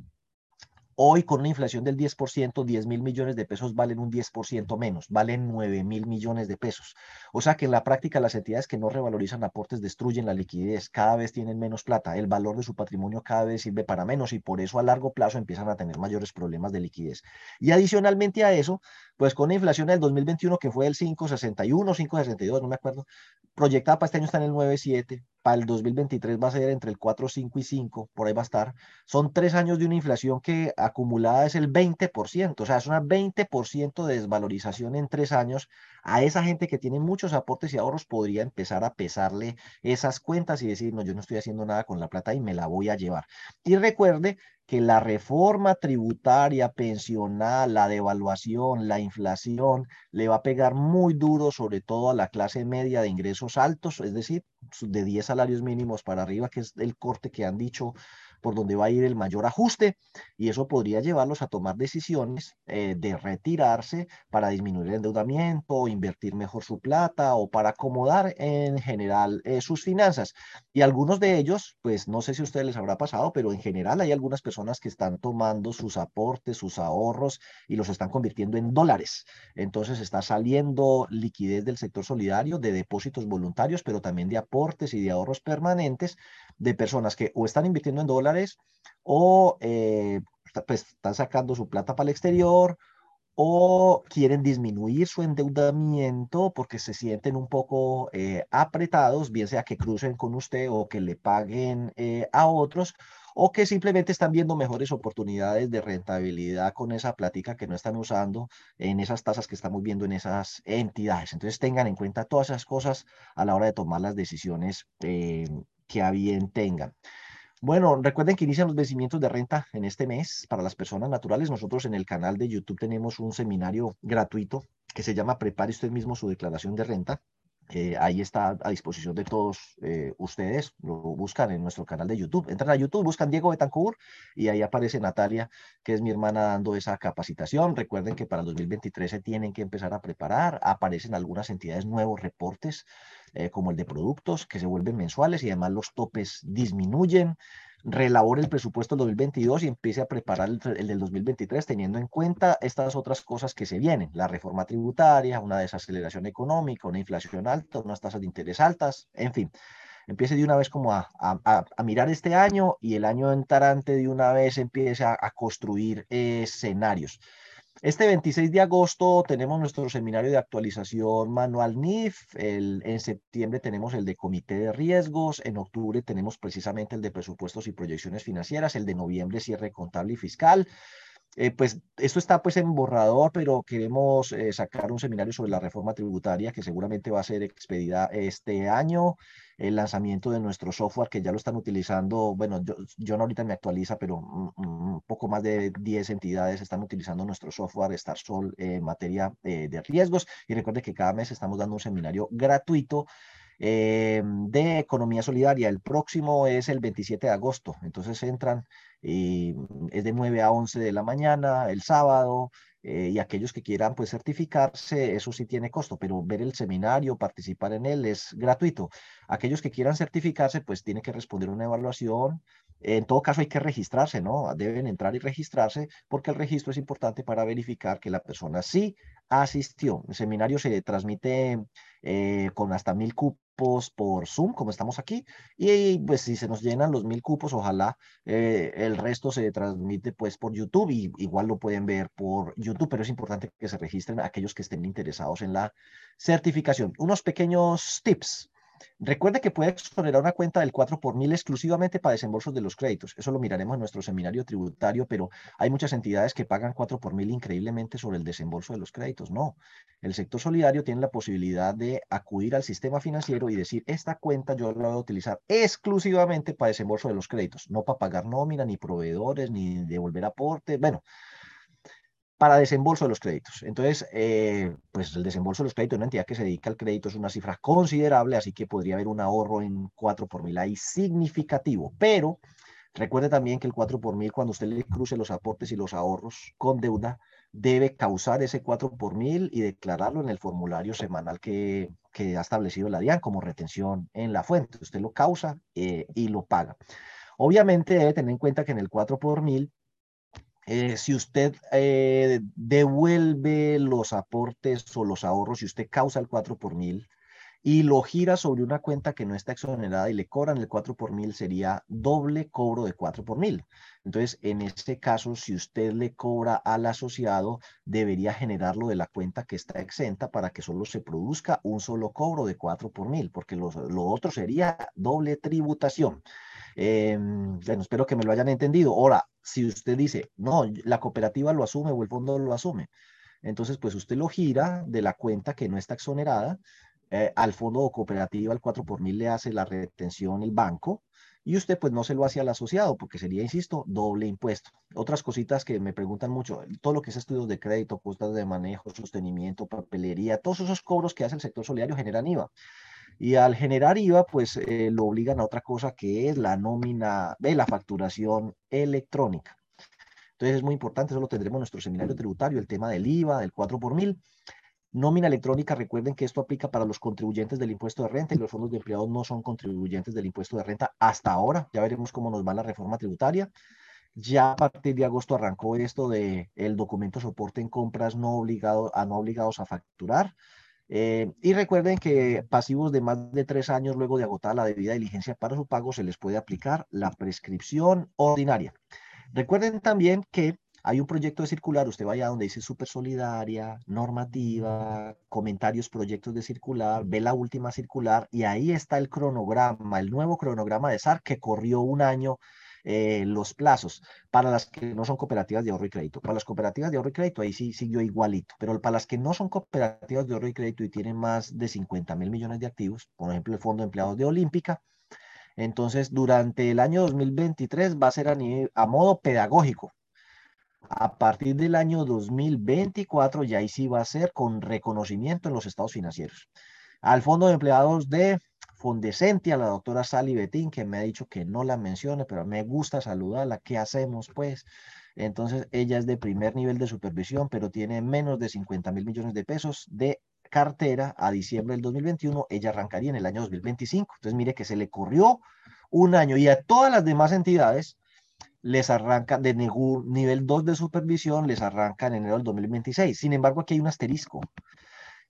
Hoy con una inflación del 10%, 10 mil millones de pesos valen un 10% menos, valen 9 mil millones de pesos. O sea que en la práctica las entidades que no revalorizan aportes destruyen la liquidez, cada vez tienen menos plata, el valor de su patrimonio cada vez sirve para menos y por eso a largo plazo empiezan a tener mayores problemas de liquidez. Y adicionalmente a eso, pues con la inflación del 2021 que fue el 5,61, 5,62, no me acuerdo, proyectada para este año está en el 9,7, para el 2023 va a ser entre el 4, 5 y 5, por ahí va a estar. Son tres años de una inflación que acumulada es el 20%, o sea, es una 20% de desvalorización en tres años. A esa gente que tiene muchos aportes y ahorros podría empezar a pesarle esas cuentas y decir, no, yo no estoy haciendo nada con la plata y me la voy a llevar. Y recuerde que la reforma tributaria, pensional, la devaluación, la inflación, le va a pegar muy duro, sobre todo a la clase media de ingresos altos, es decir, de 10 salarios mínimos para arriba, que es el corte que han dicho por donde va a ir el mayor ajuste y eso podría llevarlos a tomar decisiones eh, de retirarse para disminuir el endeudamiento, invertir mejor su plata o para acomodar en general eh, sus finanzas. Y algunos de ellos, pues no sé si a ustedes les habrá pasado, pero en general hay algunas personas que están tomando sus aportes, sus ahorros y los están convirtiendo en dólares. Entonces está saliendo liquidez del sector solidario, de depósitos voluntarios, pero también de aportes y de ahorros permanentes de personas que o están invirtiendo en dólares o eh, pues, están sacando su plata para el exterior o quieren disminuir su endeudamiento porque se sienten un poco eh, apretados, bien sea que crucen con usted o que le paguen eh, a otros, o que simplemente están viendo mejores oportunidades de rentabilidad con esa plática que no están usando en esas tasas que estamos viendo en esas entidades. Entonces tengan en cuenta todas esas cosas a la hora de tomar las decisiones que a bien tengan. Bueno, recuerden que inician los vencimientos de renta en este mes para las personas naturales. Nosotros en el canal de YouTube tenemos un seminario gratuito que se llama Prepare usted mismo su declaración de renta. Eh, ahí está a disposición de todos eh, ustedes. Lo buscan en nuestro canal de YouTube. Entran a YouTube, buscan Diego Betancourt y ahí aparece Natalia, que es mi hermana, dando esa capacitación. Recuerden que para el 2023 se tienen que empezar a preparar. Aparecen algunas entidades nuevos reportes, eh, como el de productos, que se vuelven mensuales y además los topes disminuyen relabore el presupuesto del 2022 y empiece a preparar el, del 2023 teniendo en cuenta estas otras cosas que se vienen, la reforma tributaria, una desaceleración económica, una inflación alta, unas tasas de interés altas, en fin. Empiece de una vez como a, a, mirar este año y el año entrante de una vez empiece a, construir escenarios. Este 26 de agosto tenemos nuestro seminario de actualización manual NIF, el, en septiembre tenemos el de comité de riesgos, en octubre tenemos precisamente el de presupuestos y proyecciones financieras, el de noviembre cierre contable y fiscal. Eh, pues esto está pues en borrador, pero queremos eh, sacar un seminario sobre la reforma tributaria que seguramente va a ser expedida este año el lanzamiento de nuestro software que ya lo están utilizando, bueno, yo, yo no ahorita me actualiza, pero un, poco más de 10 entidades están utilizando nuestro software StarSol en materia eh, de riesgos. Y recuerde que cada mes estamos dando un seminario gratuito eh, de economía solidaria. El próximo es el 27 de agosto, entonces entran y es de 9 a 11 de la mañana, el sábado, eh, y aquellos que quieran pues certificarse, eso sí tiene costo, pero ver el seminario, participar en él es gratuito. Aquellos que quieran certificarse pues tienen que responder una evaluación. En todo caso hay que registrarse, ¿no? Deben entrar y registrarse porque el registro es importante para verificar que la persona sí asistió. El seminario se transmite eh, con hasta mil cupos por Zoom, como estamos aquí, y pues si se nos llenan los mil cupos, ojalá eh, el resto se transmite pues por YouTube y igual lo pueden ver por YouTube, pero es importante que se registren aquellos que estén interesados en la certificación. Unos pequeños tips Recuerde que puede exonerar una cuenta del 4 por mil exclusivamente para desembolsos de los créditos. Eso lo miraremos en nuestro seminario tributario, pero hay muchas entidades que pagan 4 por mil increíblemente sobre el desembolso de los créditos. No, el sector solidario tiene la posibilidad de acudir al sistema financiero y decir, esta cuenta yo la voy a utilizar exclusivamente para desembolso de los créditos, no para pagar nómina, ni proveedores, ni devolver aportes. Bueno, para desembolso de los créditos. Entonces, eh, pues el desembolso de los créditos, una entidad que se dedica al crédito es una cifra considerable, así que podría haber un ahorro en 4 por mil ahí significativo. Pero recuerde también que el 4 por mil, cuando usted le cruce los aportes y los ahorros con deuda, debe causar ese 4 por mil y declararlo en el formulario semanal que, que ha establecido la DIAN como retención en la fuente. Usted lo causa eh, y lo paga. Obviamente debe tener en cuenta que en el 4 por mil eh, si usted eh, devuelve los aportes o los ahorros, si usted causa el 4 por mil y lo gira sobre una cuenta que no está exonerada y le cobran el 4 por mil, sería doble cobro de 4 por mil. Entonces, en este caso, si usted le cobra al asociado, debería generarlo de la cuenta que está exenta para que solo se produzca un solo cobro de 4 por mil, porque lo otro sería doble tributación. Em, bueno, espero que me lo hayan entendido. Ahora, si usted dice, no, la cooperativa lo asume o el fondo lo asume, entonces pues usted lo gira de la cuenta que no está exonerada eh, al fondo o cooperativa, al 4 por mil le hace la retención el banco y usted pues no se lo hace al asociado porque sería, insisto, doble impuesto. Otras cositas que me preguntan mucho, todo lo que es estudios de crédito, costas de manejo, sostenimiento, papelería, todos esos cobros que hace el sector solidario generan IVA. Y al generar IVA, pues eh, lo obligan a otra cosa que es la nómina de la facturación electrónica. Entonces es muy importante, eso lo tendremos en nuestro seminario tributario, el tema del IVA, del 4 por mil. Nómina electrónica, recuerden que esto aplica para los contribuyentes del impuesto de renta y los fondos de empleados no son contribuyentes del impuesto de renta hasta ahora. Ya veremos cómo nos va la reforma tributaria. Ya a partir de agosto arrancó esto de el documento soporte en compras no obligado, a no obligados a facturar. Eh, y recuerden que pasivos de más de tres años luego de agotar la debida diligencia para su pago se les puede aplicar la prescripción ordinaria. Recuerden también que hay un proyecto de circular, usted vaya donde dice super solidaria, normativa, comentarios, proyectos de circular, ve la última circular y ahí está el cronograma, el nuevo cronograma de SAR que corrió un año eh, los plazos para las que no son cooperativas de ahorro y crédito. Para las cooperativas de ahorro y crédito, ahí sí siguió igualito, pero para las que no son cooperativas de ahorro y crédito y tienen más de 50 mil millones de activos, por ejemplo, el Fondo de Empleados de Olímpica, entonces durante el año 2023 va a ser a, a modo pedagógico. A partir del año 2024 ya ahí sí va a ser con reconocimiento en los estados financieros. Al Fondo de Empleados de Fondesenti, a la doctora Sally Betín, que me ha dicho que no la mencione, pero me gusta saludarla. ¿Qué hacemos, pues? Entonces, ella es de primer nivel de supervisión, pero tiene menos de 50 mil millones de pesos de cartera a diciembre del 2021. Ella arrancaría en el año 2025. Entonces, mire que se le corrió un año y a todas las demás entidades les arranca de nivel 2 de supervisión, les arranca en enero del 2026. Sin embargo, aquí hay un asterisco.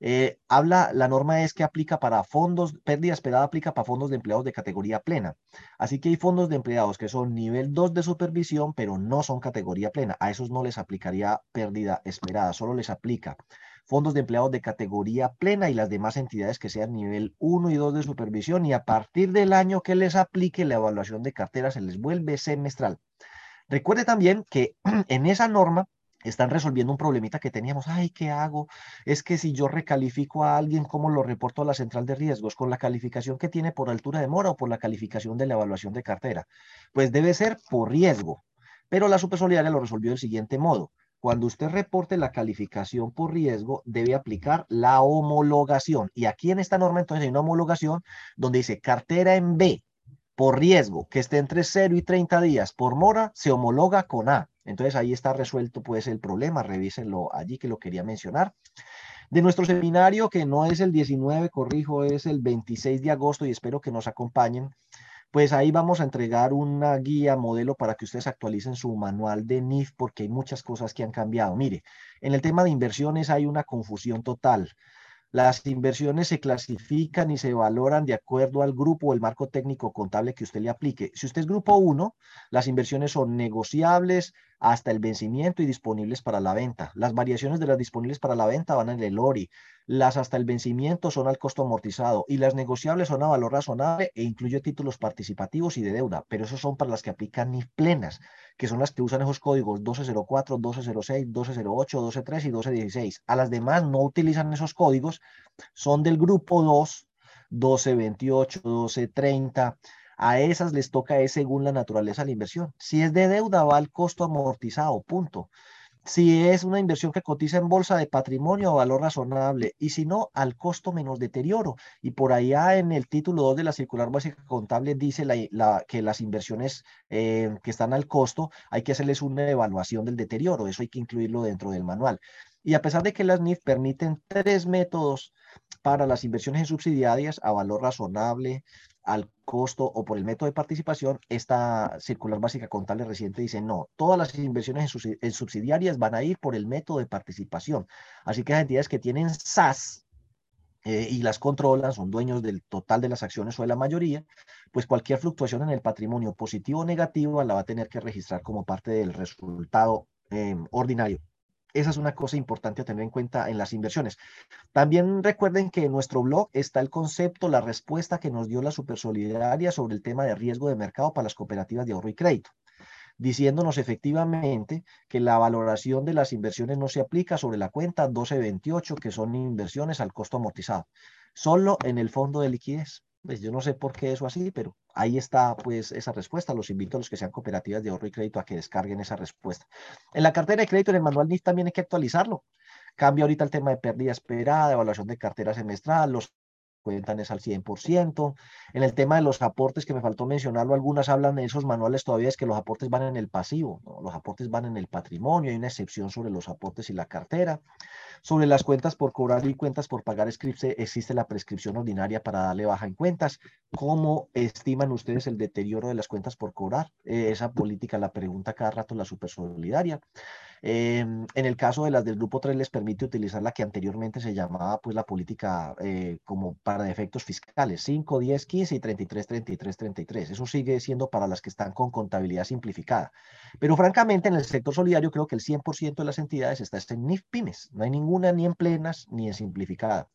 Eh, habla, la norma es que aplica para fondos, pérdida esperada aplica para fondos de empleados de categoría plena. Así que hay fondos de empleados que son nivel 2 de supervisión, pero no son categoría plena. A esos no les aplicaría pérdida esperada, solo les aplica fondos de empleados de categoría plena y las demás entidades que sean nivel 1 y 2 de supervisión y a partir del año que les aplique la evaluación de cartera se les vuelve semestral. Recuerde también que en esa norma están resolviendo un problemita que teníamos. Ay, ¿qué hago? Es que si yo recalifico a alguien, ¿cómo lo reporto a la central de riesgos? ¿Con la calificación que tiene por altura de mora o por la calificación de la evaluación de cartera? Pues debe ser por riesgo. Pero la Supersolidaria lo resolvió del siguiente modo. Cuando usted reporte la calificación por riesgo, debe aplicar la homologación. Y aquí en esta norma entonces hay una homologación donde dice cartera en B por riesgo, que esté entre 0 y 30 días por mora, se homologa con A. Entonces ahí está resuelto pues el problema, revísenlo allí que lo quería mencionar. De nuestro seminario, que no es el 19, corrijo, es el 26 de agosto y espero que nos acompañen, pues ahí vamos a entregar una guía modelo para que ustedes actualicen su manual de NIF porque hay muchas cosas que han cambiado. Mire, en el tema de inversiones hay una confusión total. Las inversiones se clasifican y se valoran de acuerdo al grupo o el marco técnico contable que usted le aplique. Si usted es grupo 1, las inversiones son negociables hasta el vencimiento y disponibles para la venta. Las variaciones de las disponibles para la venta van en el ORI. Las hasta el vencimiento son al costo amortizado y las negociables son a valor razonable e incluye títulos participativos y de deuda, pero esos son para las que aplican NIF plenas, que son las que usan esos códigos 1204, 1206, 1208, 123 y 1216. A las demás no utilizan esos códigos, son del grupo 2, 1228, 1230. A esas les toca es según la naturaleza de la inversión. Si es de deuda, va al costo amortizado, punto si es una inversión que cotiza en bolsa de patrimonio a valor razonable y si no, al costo menos deterioro. Y por allá en el título 2 de la circular básica contable dice la, que las inversiones eh, que están al costo hay que hacerles una evaluación del deterioro. Eso hay que incluirlo dentro del manual. Y a pesar de que las NIF permiten tres métodos para las inversiones en subsidiarias a valor razonable, al costo o por el método de participación, esta circular básica contable reciente dice no, todas las inversiones en, subsidiarias van a ir por el método de participación. Así que las entidades que tienen SAS eh, y las controlan, son dueños del total de las acciones o de la mayoría, pues cualquier fluctuación en el patrimonio positivo o negativo la va a tener que registrar como parte del resultado em, ordinario. Esa es una cosa importante a tener en cuenta en las inversiones. También recuerden que en nuestro blog está el concepto, la respuesta que nos dio la Supersolidaria sobre el tema de riesgo de mercado para las cooperativas de ahorro y crédito, diciéndonos efectivamente que la valoración de las inversiones no se aplica sobre la cuenta 1228, que son inversiones al costo amortizado, solo en el fondo de liquidez. Pues yo no sé por qué eso así, pero ahí está pues esa respuesta. Los invito a los que sean cooperativas de ahorro y crédito a que descarguen esa respuesta. En la cartera de crédito, en el manual NIF también hay que actualizarlo. Cambia ahorita el tema de pérdida esperada, evaluación de cartera semestral, los cuentan es al 100%. En el tema de los aportes, que me faltó mencionarlo, algunas hablan de esos manuales todavía, es que los aportes van en el pasivo, los aportes van en el patrimonio, hay una excepción sobre los aportes y la cartera. Sobre las cuentas por cobrar y cuentas por pagar scripts, existe la prescripción ordinaria para darle baja en cuentas. ¿Cómo estiman ustedes el deterioro de las cuentas por cobrar? Eh, esa política la pregunta cada rato la Supersolidaria. Em, en el caso de las del grupo 3 les permite utilizar la que anteriormente se llamaba pues la política eh, como para efectos fiscales, 5, 10, 15 y 33, 33, 33. Eso sigue siendo para las que están con contabilidad simplificada. Pero francamente en el sector solidario creo que el 100% de las entidades está en NIF pymes. No hay ninguna ni en plenas ni en simplificada.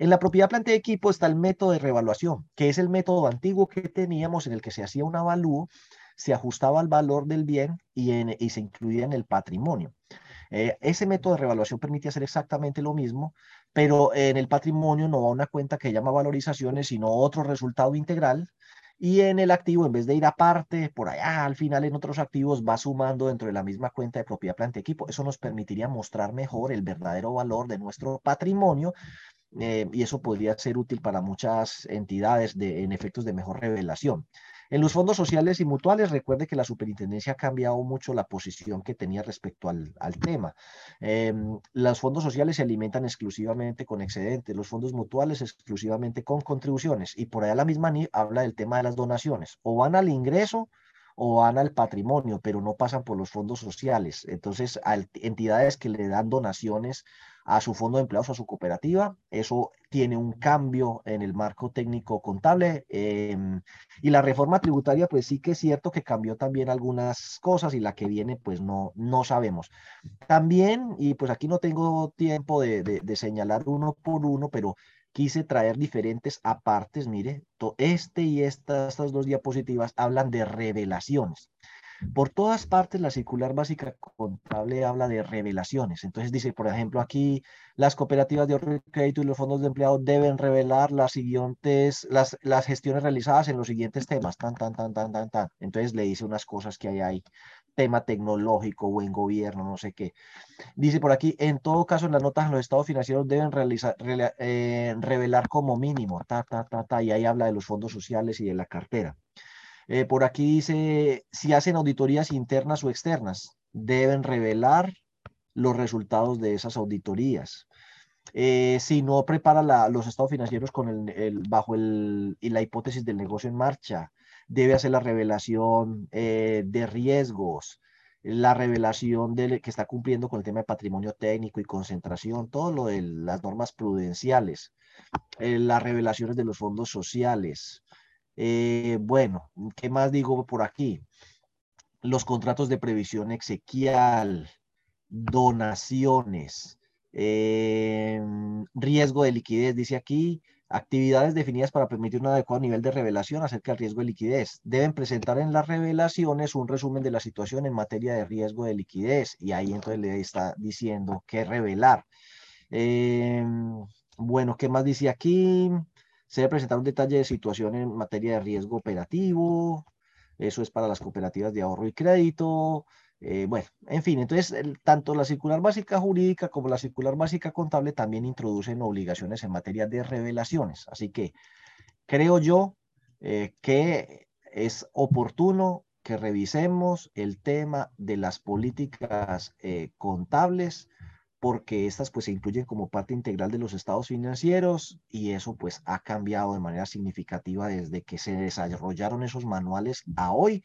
En la propiedad planta de equipo está el método de revaluación, que es el método antiguo que teníamos en el que se hacía un avalúo se ajustaba al valor del bien y, se incluía en el patrimonio. Eh, ese método de revaluación permite hacer exactamente lo mismo, pero en el patrimonio no va una cuenta que llama valorizaciones, sino otro resultado integral. Y en el activo, en vez de ir aparte, por allá, al final en otros activos, va sumando dentro de la misma cuenta de propiedad, planta, equipo. Eso nos permitiría mostrar mejor el verdadero valor de nuestro patrimonio eh, y eso podría ser útil para muchas entidades de, en efectos de mejor revelación. En los fondos sociales y mutuales, recuerde que la superintendencia ha cambiado mucho la posición que tenía respecto al, tema. Em, los fondos sociales se alimentan exclusivamente con excedentes, los fondos mutuales exclusivamente con contribuciones. Y por allá la misma NI habla del tema de las donaciones. O van al ingreso o van al patrimonio, pero no pasan por los fondos sociales. Entonces, entidades que le dan donaciones a su fondo de empleados, a su cooperativa. Eso tiene un cambio en el marco técnico contable. Em, y la reforma tributaria, pues sí que es cierto que cambió también algunas cosas y la que viene, pues no, no sabemos. También, y pues aquí no tengo tiempo de, de señalar uno por uno, pero quise traer diferentes apartes. Mire, este y estas dos diapositivas hablan de revelaciones. Por todas partes, la circular básica contable habla de revelaciones. Entonces dice, por ejemplo, aquí las cooperativas de crédito y los fondos de empleados deben revelar las siguientes, las, las gestiones realizadas en los siguientes temas, tan, tan, tan, tan, tan, tan. Entonces le dice unas cosas que hay ahí, tema tecnológico, buen gobierno, no sé qué. Dice por aquí, en todo caso, las notas en los estados financieros deben realizar, eh, revelar como mínimo, ta, ta, ta, ta, y ahí habla de los fondos sociales y de la cartera. Eh, por aquí dice, si hacen auditorías internas o externas, deben revelar los resultados de esas auditorías. Eh, si no prepara los estados financieros bajo el, la hipótesis del negocio en marcha, debe hacer la revelación eh, de riesgos, la revelación de que está cumpliendo con el tema de patrimonio técnico y concentración, todo lo de las normas prudenciales, las revelaciones de los fondos sociales, eh, bueno, ¿qué más digo por aquí? Los contratos de previsión exequial, donaciones, em, riesgo de liquidez, dice aquí, actividades definidas para permitir un adecuado nivel de revelación acerca del riesgo de liquidez. Deben presentar en las revelaciones un resumen de la situación en materia de riesgo de liquidez y ahí entonces le está diciendo qué revelar. Em, bueno, ¿qué más dice aquí? Se debe presentar un detalle de situación en materia de riesgo operativo. Eso es para las cooperativas de ahorro y crédito. Eh, bueno, en fin, entonces tanto la circular básica jurídica como la circular básica contable también introducen obligaciones en materia de revelaciones. Así que creo yo eh, que es oportuno que revisemos el tema de las políticas eh, contables porque estas pues se incluyen como parte integral de los estados financieros y eso pues ha cambiado de manera significativa desde que se desarrollaron esos manuales a hoy.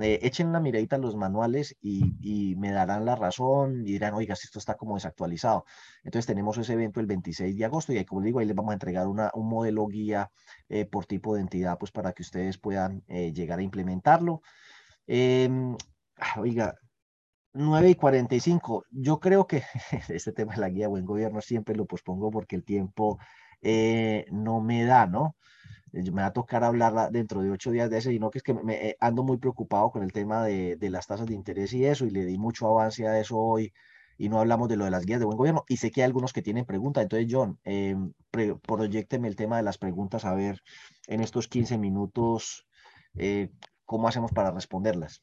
Eh, echen una miradita a los manuales y, me darán la razón y dirán, oiga, esto está como desactualizado. Entonces tenemos ese evento el 26 de agosto y ahí, como digo, ahí les vamos a entregar una, un modelo guía eh, por tipo de entidad pues para que ustedes puedan eh, llegar a implementarlo. Em, ah, oiga, 9 y 45. Yo creo que este tema de la guía de buen gobierno siempre lo pospongo porque el tiempo eh, no me da, ¿no? Me va a tocar hablar dentro de ocho días de ese, y no que es que me, eh, ando muy preocupado con el tema de, de, las tasas de interés y eso, y le di mucho avance a eso hoy, y no hablamos de lo de las guías de buen gobierno, y sé que hay algunos que tienen preguntas, entonces John, eh, proyecteme el tema de las preguntas, a ver en estos 15 minutos eh, cómo hacemos para responderlas.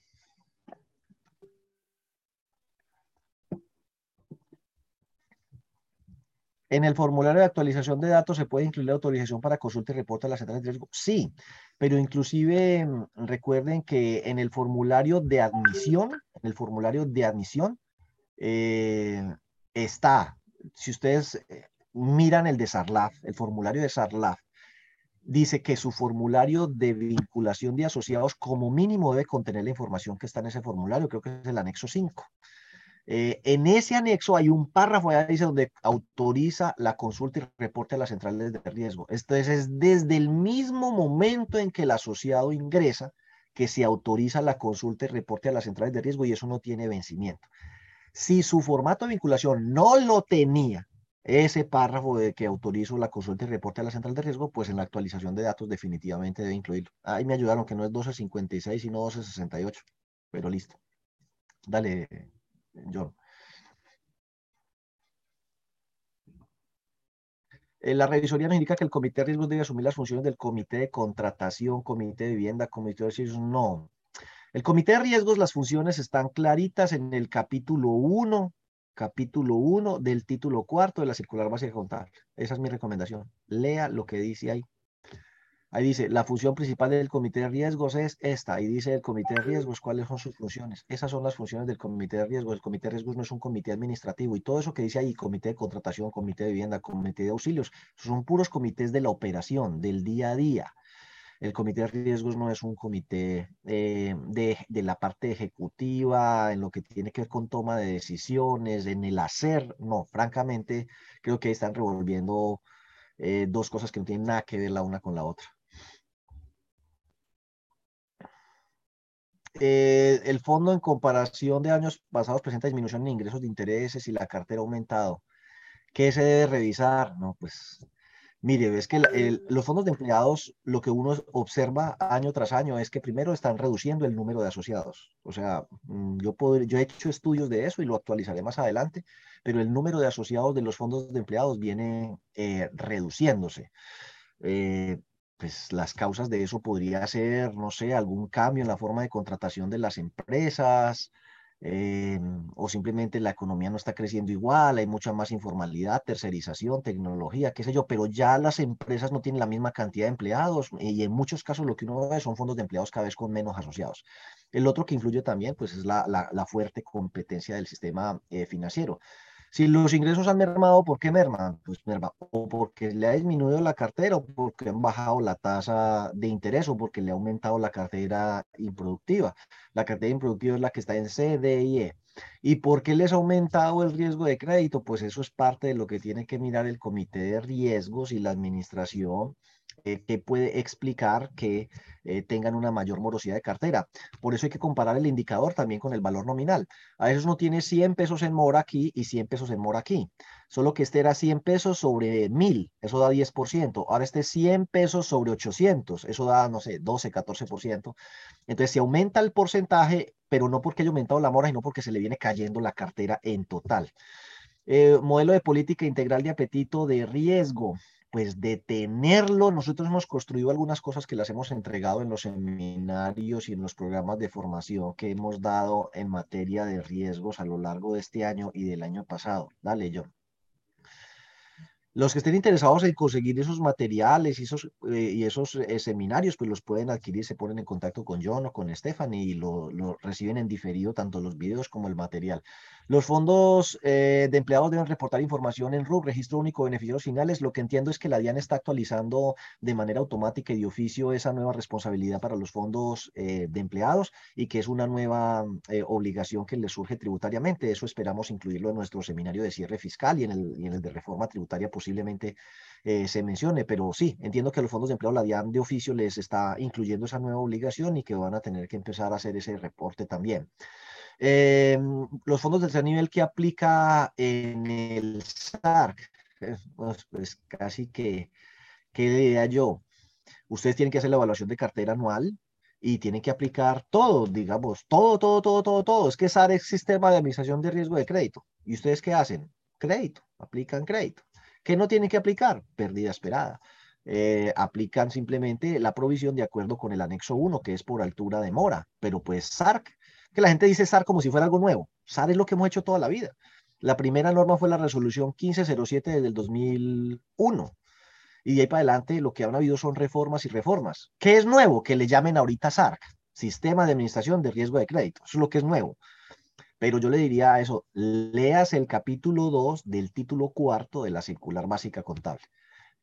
En el formulario de actualización de datos se puede incluir la autorización para consulta y reporte a las centrales de riesgo. Sí, pero inclusive mm, recuerden que en el formulario de admisión, en el formulario de admisión eh, está, si ustedes eh, miran el de SARLAF, el formulario de SARLAF, dice que su formulario de vinculación de asociados como mínimo debe contener la información que está en ese formulario, creo que es el anexo 5. Eh, en ese anexo hay un párrafo, dice, donde autoriza la consulta y reporte a las centrales de riesgo. Entonces es desde el mismo momento en que el asociado ingresa que se autoriza la consulta y reporte a las centrales de riesgo y eso no tiene vencimiento. Si su formato de vinculación no lo tenía, ese párrafo de que autorizo la consulta y reporte a la central de riesgo, pues en la actualización de datos definitivamente debe incluirlo. Ahí me ayudaron que no es 1256 sino 1268, pero listo. Dale, Eh, la revisoría nos indica que el comité de riesgos debe asumir las funciones del comité de contratación, comité de vivienda, comité de riesgos. No. El comité de riesgos, las funciones están claritas en el capítulo 1, capítulo 1 del título cuarto de la circular básica contable. Esa es mi recomendación. Lea lo que dice ahí. Ahí dice, la función principal del comité de riesgos es esta. Ahí dice el comité de riesgos, cuáles son sus funciones. Esas son las funciones del comité de riesgos. El comité de riesgos no es un comité administrativo. Y todo eso que dice ahí, comité de contratación, comité de vivienda, comité de auxilios, son puros comités de la operación, del día a día. El comité de riesgos no es un comité eh, de, de, la parte ejecutiva, en lo que tiene que ver con toma de decisiones, en el hacer. No, francamente, creo que están revolviendo eh, dos cosas que no tienen nada que ver la una con la otra. Eh, el fondo en comparación de años pasados presenta disminución en ingresos de intereses y la cartera ha aumentado. ¿Qué se debe revisar? No, pues mire, ves que los fondos de empleados, lo que uno observa año tras año es que primero están reduciendo el número de asociados. O sea, mm, yo, puedo, yo he hecho estudios de eso y lo actualizaré más adelante, pero el número de asociados de los fondos de empleados viene eh, reduciéndose. Eh, pues las causas de eso podría ser, no sé, algún cambio en la forma de contratación de las empresas, eh, o simplemente la economía no está creciendo igual, hay mucha más informalidad, tercerización, tecnología, qué sé yo, pero ya las empresas no tienen la misma cantidad de empleados y en muchos casos lo que uno ve son fondos de empleados cada vez con menos asociados. El otro que influye también, pues es la, la, fuerte competencia del sistema eh, financiero. Si los ingresos han mermado, ¿por qué merman? Pues merma o porque le ha disminuido la cartera, o porque han bajado la tasa de interés, o porque le ha aumentado la cartera improductiva. La cartera improductiva es la que está en C, D y E. ¿Y por qué les ha aumentado el riesgo de crédito? Pues eso es parte de lo que tiene que mirar el comité de riesgos y la administración eh, que puede explicar que eh, tengan una mayor morosidad de cartera. Por eso hay que comparar el indicador también con el valor nominal. A veces no tiene 100 pesos en mora aquí y 100 pesos en mora aquí. Solo que este era 100 pesos sobre 1000, eso da 10%. Ahora este es 100 pesos sobre 800, eso da, no sé, 12, 14%. Entonces se aumenta el porcentaje, pero no porque haya aumentado la mora, sino porque se le viene cayendo la cartera en total. Eh, modelo de política integral de apetito de riesgo pues detenerlo. Nosotros hemos construido algunas cosas que las hemos entregado en los seminarios y en los programas de formación que hemos dado en materia de riesgos a lo largo de este año y del año pasado. Dale, John. Los que estén interesados en conseguir esos materiales y esos, eh, y esos eh, seminarios, pues los pueden adquirir, se ponen en contacto con John o con Stephanie y lo, lo reciben en diferido tanto los videos como el material. Los fondos eh, de empleados deben reportar información en RUB, Registro Único de Beneficiarios Finales. Lo que entiendo es que la DIAN está actualizando de manera automática y de oficio esa nueva responsabilidad para los fondos eh, de empleados y que es una nueva eh, obligación que les surge tributariamente. Eso esperamos incluirlo en nuestro seminario de cierre fiscal y en el, y en el de reforma tributaria posiblemente se mencione. Pero sí, entiendo que los fondos de empleo, la DIAN de oficio les está incluyendo esa nueva obligación y que van a tener que empezar a hacer ese reporte también. Eh, los fondos de tercer nivel que aplica en el SARC, pues, pues, casi que, ¿qué diría yo? Ustedes tienen que hacer la evaluación de cartera anual y tienen que aplicar todo, digamos, todo, todo, todo, todo, todo. Es que SARC es sistema de administración de riesgo de crédito. ¿Y ustedes qué hacen? Crédito, aplican crédito. ¿Qué no tienen que aplicar? Pérdida esperada. Eh, aplican simplemente la provisión de acuerdo con el anexo 1, que es por altura de mora, pero pues SARC que la gente dice SAR como si fuera algo nuevo. SAR es lo que hemos hecho toda la vida. La primera norma fue la resolución 1507 desde el 2001. Y de ahí para adelante lo que han habido son reformas y reformas. ¿Qué es nuevo? Que le llamen ahorita SARC, Sistema de Administración de Riesgo de Crédito. Eso es lo que es nuevo. Pero yo le diría a eso, leas el capítulo 2 del título cuarto de la circular básica contable.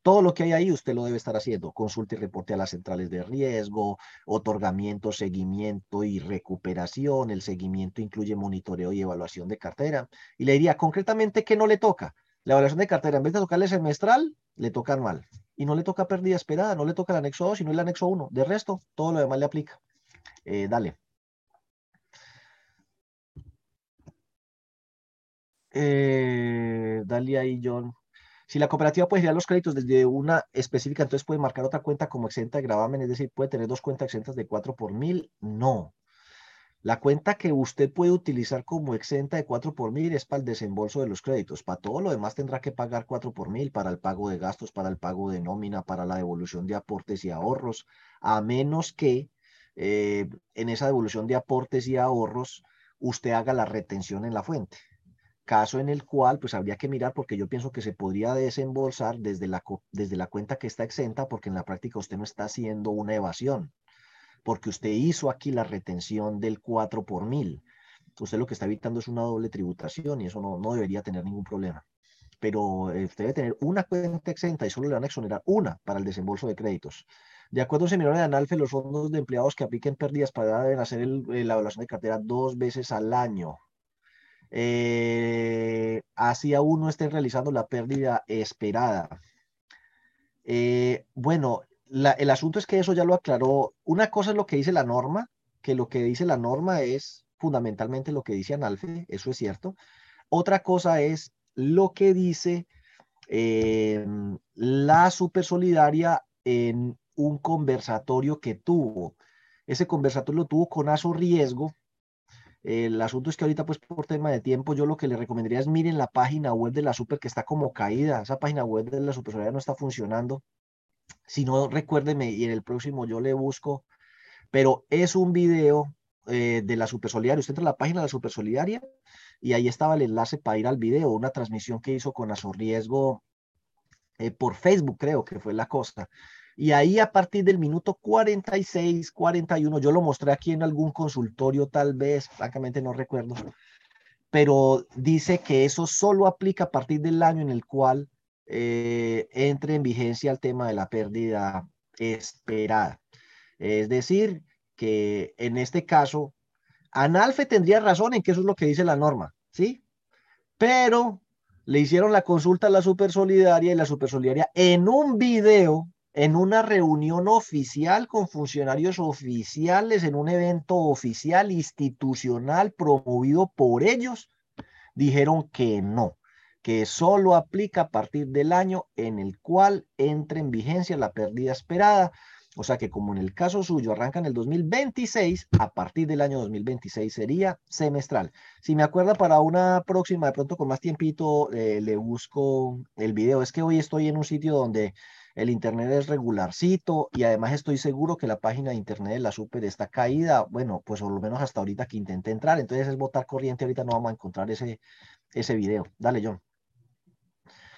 Todo lo que hay ahí usted lo debe estar haciendo. Consulte y reporte a las centrales de riesgo, otorgamiento, seguimiento y recuperación. El seguimiento incluye monitoreo y evaluación de cartera. Y le diría concretamente que no le toca. La evaluación de cartera, en vez de tocarle semestral, le toca anual. Y no le toca pérdida esperada, no le toca el anexo 2, sino el anexo 1. De resto, todo lo demás le aplica. Eh, dale. Eh, dale ahí, John. Si la cooperativa puede girar los créditos desde una específica, entonces puede marcar otra cuenta como exenta de gravamen, es decir, puede tener dos cuentas exentas de 4 por mil. No. La cuenta que usted puede utilizar como exenta de 4 por mil es para el desembolso de los créditos. Para todo lo demás tendrá que pagar 4 por mil para el pago de gastos, para el pago de nómina, para la devolución de aportes y ahorros, a menos que eh, en esa devolución de aportes y ahorros usted haga la retención en la fuente caso en el cual pues habría que mirar porque yo pienso que se podría desembolsar desde la, desde la cuenta que está exenta porque en la práctica usted no está haciendo una evasión, porque usted hizo aquí la retención del 4 por mil. Usted lo que está evitando es una doble tributación y eso no, no debería tener ningún problema. Pero eh, usted debe tener una cuenta exenta y solo le van a exonerar una para el desembolso de créditos. De acuerdo a de ANALFE, los fondos de empleados que apliquen pérdidas para deben hacer eh, la evaluación de cartera dos veces al año eh, así aún no estén realizando la pérdida esperada. Eh, bueno, el asunto es que eso ya lo aclaró. Una cosa es lo que dice la norma, que lo que dice la norma es fundamentalmente lo que dice Analfe, eso es cierto. Otra cosa es lo que dice eh, la Supersolidaria en un conversatorio que tuvo. Ese conversatorio lo tuvo con ASO Riesgo, el asunto es que ahorita, pues por tema de tiempo, yo lo que le recomendaría es miren la página web de la Super que está como caída. Esa página web de la Super no está funcionando. Si no, recuérdeme y en el próximo yo le busco. Pero es un video eh, de la Super Solidaria. Usted entra a la página de la Super Solidaria y ahí estaba el enlace para ir al video, una transmisión que hizo con Azorriesgo eh, por Facebook, creo que fue la cosa. Y ahí a partir del minuto 46, 41, yo lo mostré aquí en algún consultorio tal vez, francamente no recuerdo, pero dice que eso solo aplica a partir del año en el cual eh, entre en vigencia el tema de la pérdida esperada. Es decir, que en este caso, Analfe tendría razón en que eso es lo que dice la norma, ¿sí? Pero le hicieron la consulta a la Supersolidaria y la Supersolidaria en un video en una reunión oficial con funcionarios oficiales, en un evento oficial institucional promovido por ellos, dijeron que no, que solo aplica a partir del año en el cual entre en vigencia la pérdida esperada. O sea que como en el caso suyo arranca en el 2026, a partir del año 2026 sería semestral. Si me acuerda para una próxima, de pronto con más tiempito, eh, le busco el video. Es que hoy estoy en un sitio donde el internet es regularcito y además estoy seguro que la página de internet de la Super está caída, bueno, pues por lo menos hasta ahorita que intenté entrar, entonces es votar corriente, ahorita no vamos a encontrar ese, ese video. Dale, John.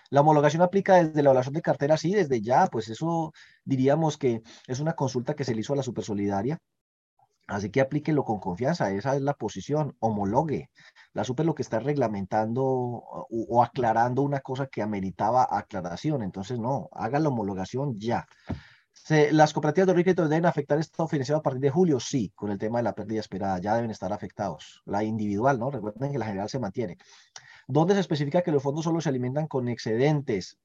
La homologación aplica desde la evaluación de cartera, sí, desde ya, pues eso diríamos que es una consulta que se le hizo a la Super Solidaria. Así que aplíquelo con confianza, esa es la posición, homologue. La super lo que está reglamentando o, aclarando una cosa que ameritaba aclaración, entonces no, haga la homologación ya. ¿Las cooperativas de crédito deben afectar esta financiero a partir de julio? Sí, con el tema de la pérdida esperada, ya deben estar afectados. La individual, ¿no? Recuerden que la general se mantiene. ¿Dónde se especifica que los fondos solo se alimentan con excedentes?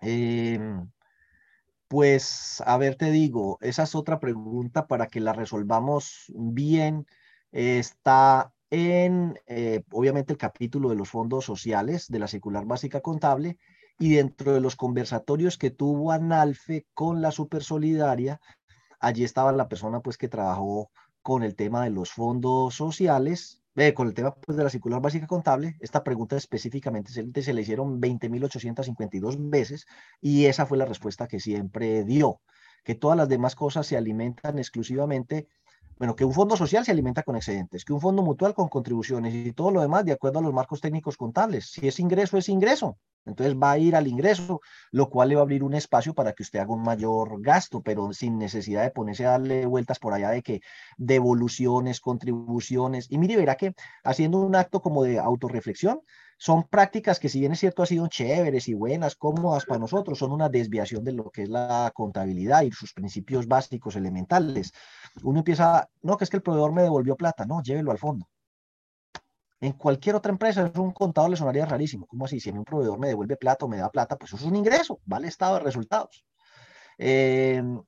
Eh, pues, a ver, te digo, esa es otra pregunta para que la resolvamos bien. está en, eh, obviamente, el capítulo de los fondos sociales de la circular básica contable y dentro de los conversatorios que tuvo Analfe con la Super Solidaria, allí estaba la persona pues que trabajó con el tema de los fondos sociales con el tema pues, de la circular básica contable, esta pregunta específicamente se, se le hicieron 20.852 veces y esa fue la respuesta que siempre dio, que todas las demás cosas se alimentan exclusivamente, bueno, que un fondo social se alimenta con excedentes, que un fondo mutual con contribuciones y todo lo demás de acuerdo a los marcos técnicos contables. Si es ingreso, es ingreso. Entonces va a ir al ingreso, lo cual le va a abrir un espacio para que usted haga un mayor gasto, pero sin necesidad de ponerse a darle vueltas por allá de que devoluciones, contribuciones. Y mire, verá que haciendo un acto como de autorreflexión, son prácticas que si bien es cierto, han sido chéveres y buenas, cómodas para nosotros, son una desviación de lo que es la contabilidad y sus principios básicos elementales. Uno empieza, no, que es que el proveedor me devolvió plata, no, llévelo al fondo. En cualquier otra empresa, es un contador le sonaría rarísimo. ¿Cómo así? Si a mí un proveedor me devuelve plata o me da plata, pues eso es un ingreso, vale estado de resultados. Em,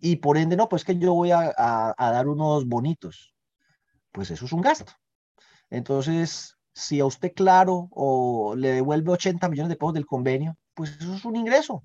y por ende, no, pues que yo voy a, a, dar unos bonitos. Pues eso es un gasto. Entonces, si a usted, claro, o le devuelve 80 millones de pesos del convenio, pues eso es un ingreso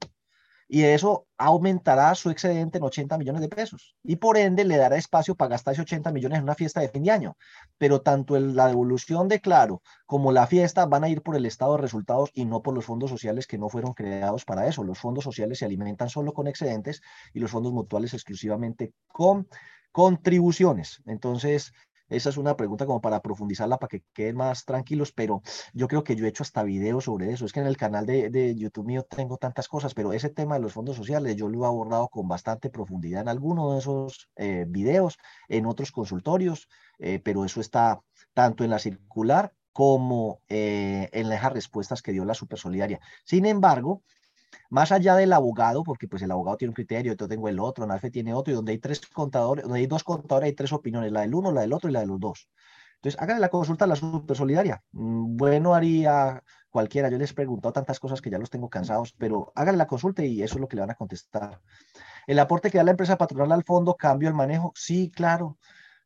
y eso aumentará su excedente en 80 millones de pesos y por ende le dará espacio para gastar esos 80 millones en una fiesta de fin de año. Pero tanto la devolución de Claro como la fiesta van a ir por el estado de resultados y no por los fondos sociales que no fueron creados para eso. Los fondos sociales se alimentan solo con excedentes y los fondos mutuales exclusivamente con contribuciones. Entonces, esa es una pregunta como para profundizarla, para que queden más tranquilos, pero yo creo que yo he hecho hasta videos sobre eso. Es que en el canal de, YouTube mío tengo tantas cosas, pero ese tema de los fondos sociales yo lo he abordado con bastante profundidad en alguno de esos eh, videos, en otros consultorios, eh, pero eso está tanto en la circular como eh, en las respuestas que dio la Supersolidaria. Sin embargo, más allá del abogado, porque pues el abogado tiene un criterio, yo tengo el otro, NAFE tiene otro, y donde hay tres contadores, donde hay dos contadores, hay tres opiniones, la del uno, la del otro y la de los dos. Entonces, háganle la consulta a la super solidaria. Mm, bueno haría cualquiera, yo les he preguntado tantas cosas que ya los tengo cansados, pero háganle la consulta y eso es lo que le van a contestar. El aporte que da la empresa patronal al fondo, cambio el manejo, sí, claro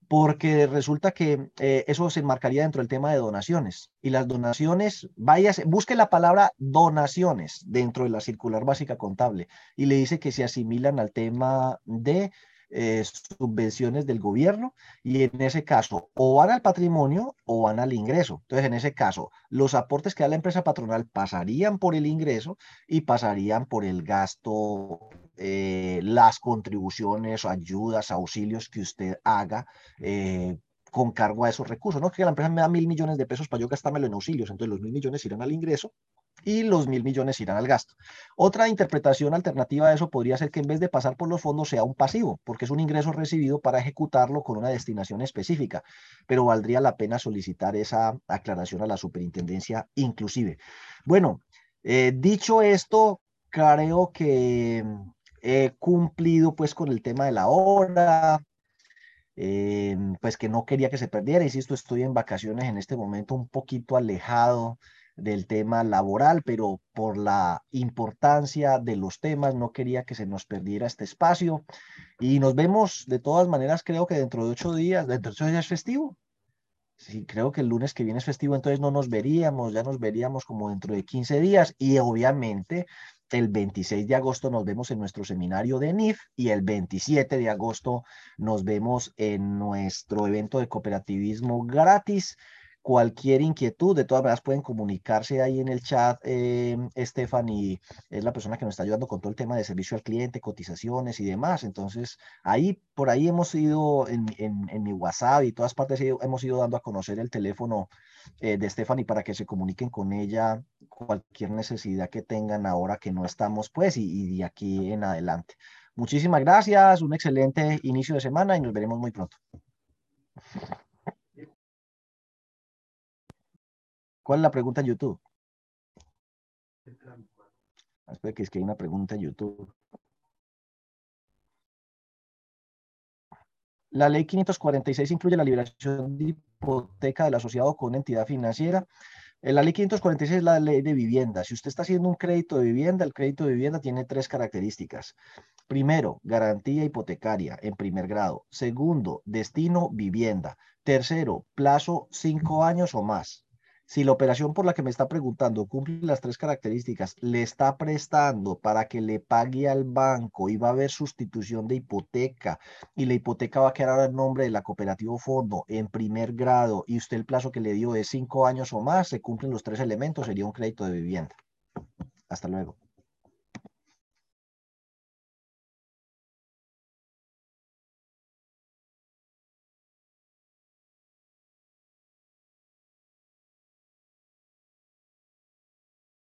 porque resulta que eh, eso se enmarcaría dentro del tema de donaciones. Y las donaciones, vaya, busque la palabra donaciones dentro de la circular básica contable y le dice que se asimilan al tema de eh, subvenciones del gobierno y en ese caso o van al patrimonio o van al ingreso. Entonces, en ese caso, los aportes que da la empresa patronal pasarían por el ingreso y pasarían por el gasto eh, las contribuciones, ayudas, auxilios que usted haga eh, con cargo a esos recursos, ¿no? Que la empresa me da mil millones de pesos para yo gastármelo en auxilios, entonces los mil millones irán al ingreso y los mil millones irán al gasto. Otra interpretación alternativa a eso podría ser que en vez de pasar por los fondos sea un pasivo, porque es un ingreso recibido para ejecutarlo con una destinación específica, pero valdría la pena solicitar esa aclaración a la superintendencia inclusive. Bueno, eh, dicho esto, creo que he cumplido pues con el tema de la hora, eh, pues que no quería que se perdiera, insisto, estoy en vacaciones en este momento un poquito alejado del tema laboral, pero por la importancia de los temas no quería que se nos perdiera este espacio y nos vemos de todas maneras, creo que dentro de ocho días, dentro de ocho días es festivo. Sí, creo que el lunes que viene es festivo, entonces no nos veríamos, ya nos veríamos como dentro de 15 días y obviamente el 26 de agosto nos vemos en nuestro seminario de NIF y el 27 de agosto nos vemos en nuestro evento de cooperativismo gratis. Cualquier inquietud, de todas maneras pueden comunicarse ahí en el chat. Eh, Stephanie es la persona que nos está ayudando con todo el tema de servicio al cliente, cotizaciones y demás. Entonces, ahí, por ahí hemos ido en, mi WhatsApp y todas partes hemos ido dando a conocer el teléfono eh, de Stephanie para que se comuniquen con ella cualquier necesidad que tengan ahora que no estamos, pues, y de aquí en adelante. Muchísimas gracias, un excelente inicio de semana y nos veremos muy pronto. ¿Cuál es la pregunta en YouTube? Ah, espera que es que hay una pregunta en YouTube. La ley 546 incluye la liberación de hipoteca del asociado con entidad financiera. Eh, la ley 546 es la ley de vivienda. Si usted está haciendo un crédito de vivienda, el crédito de vivienda tiene tres características. Primero, garantía hipotecaria en primer grado. Segundo, destino vivienda. Tercero, plazo cinco años o más. Si la operación por la que me está preguntando cumple las tres características, le está prestando para que le pague al banco y va a haber sustitución de hipoteca y la hipoteca va a quedar en nombre de la cooperativa fondo en primer grado y usted el plazo que le dio es cinco años o más, se cumplen los tres elementos, sería un crédito de vivienda. Hasta luego.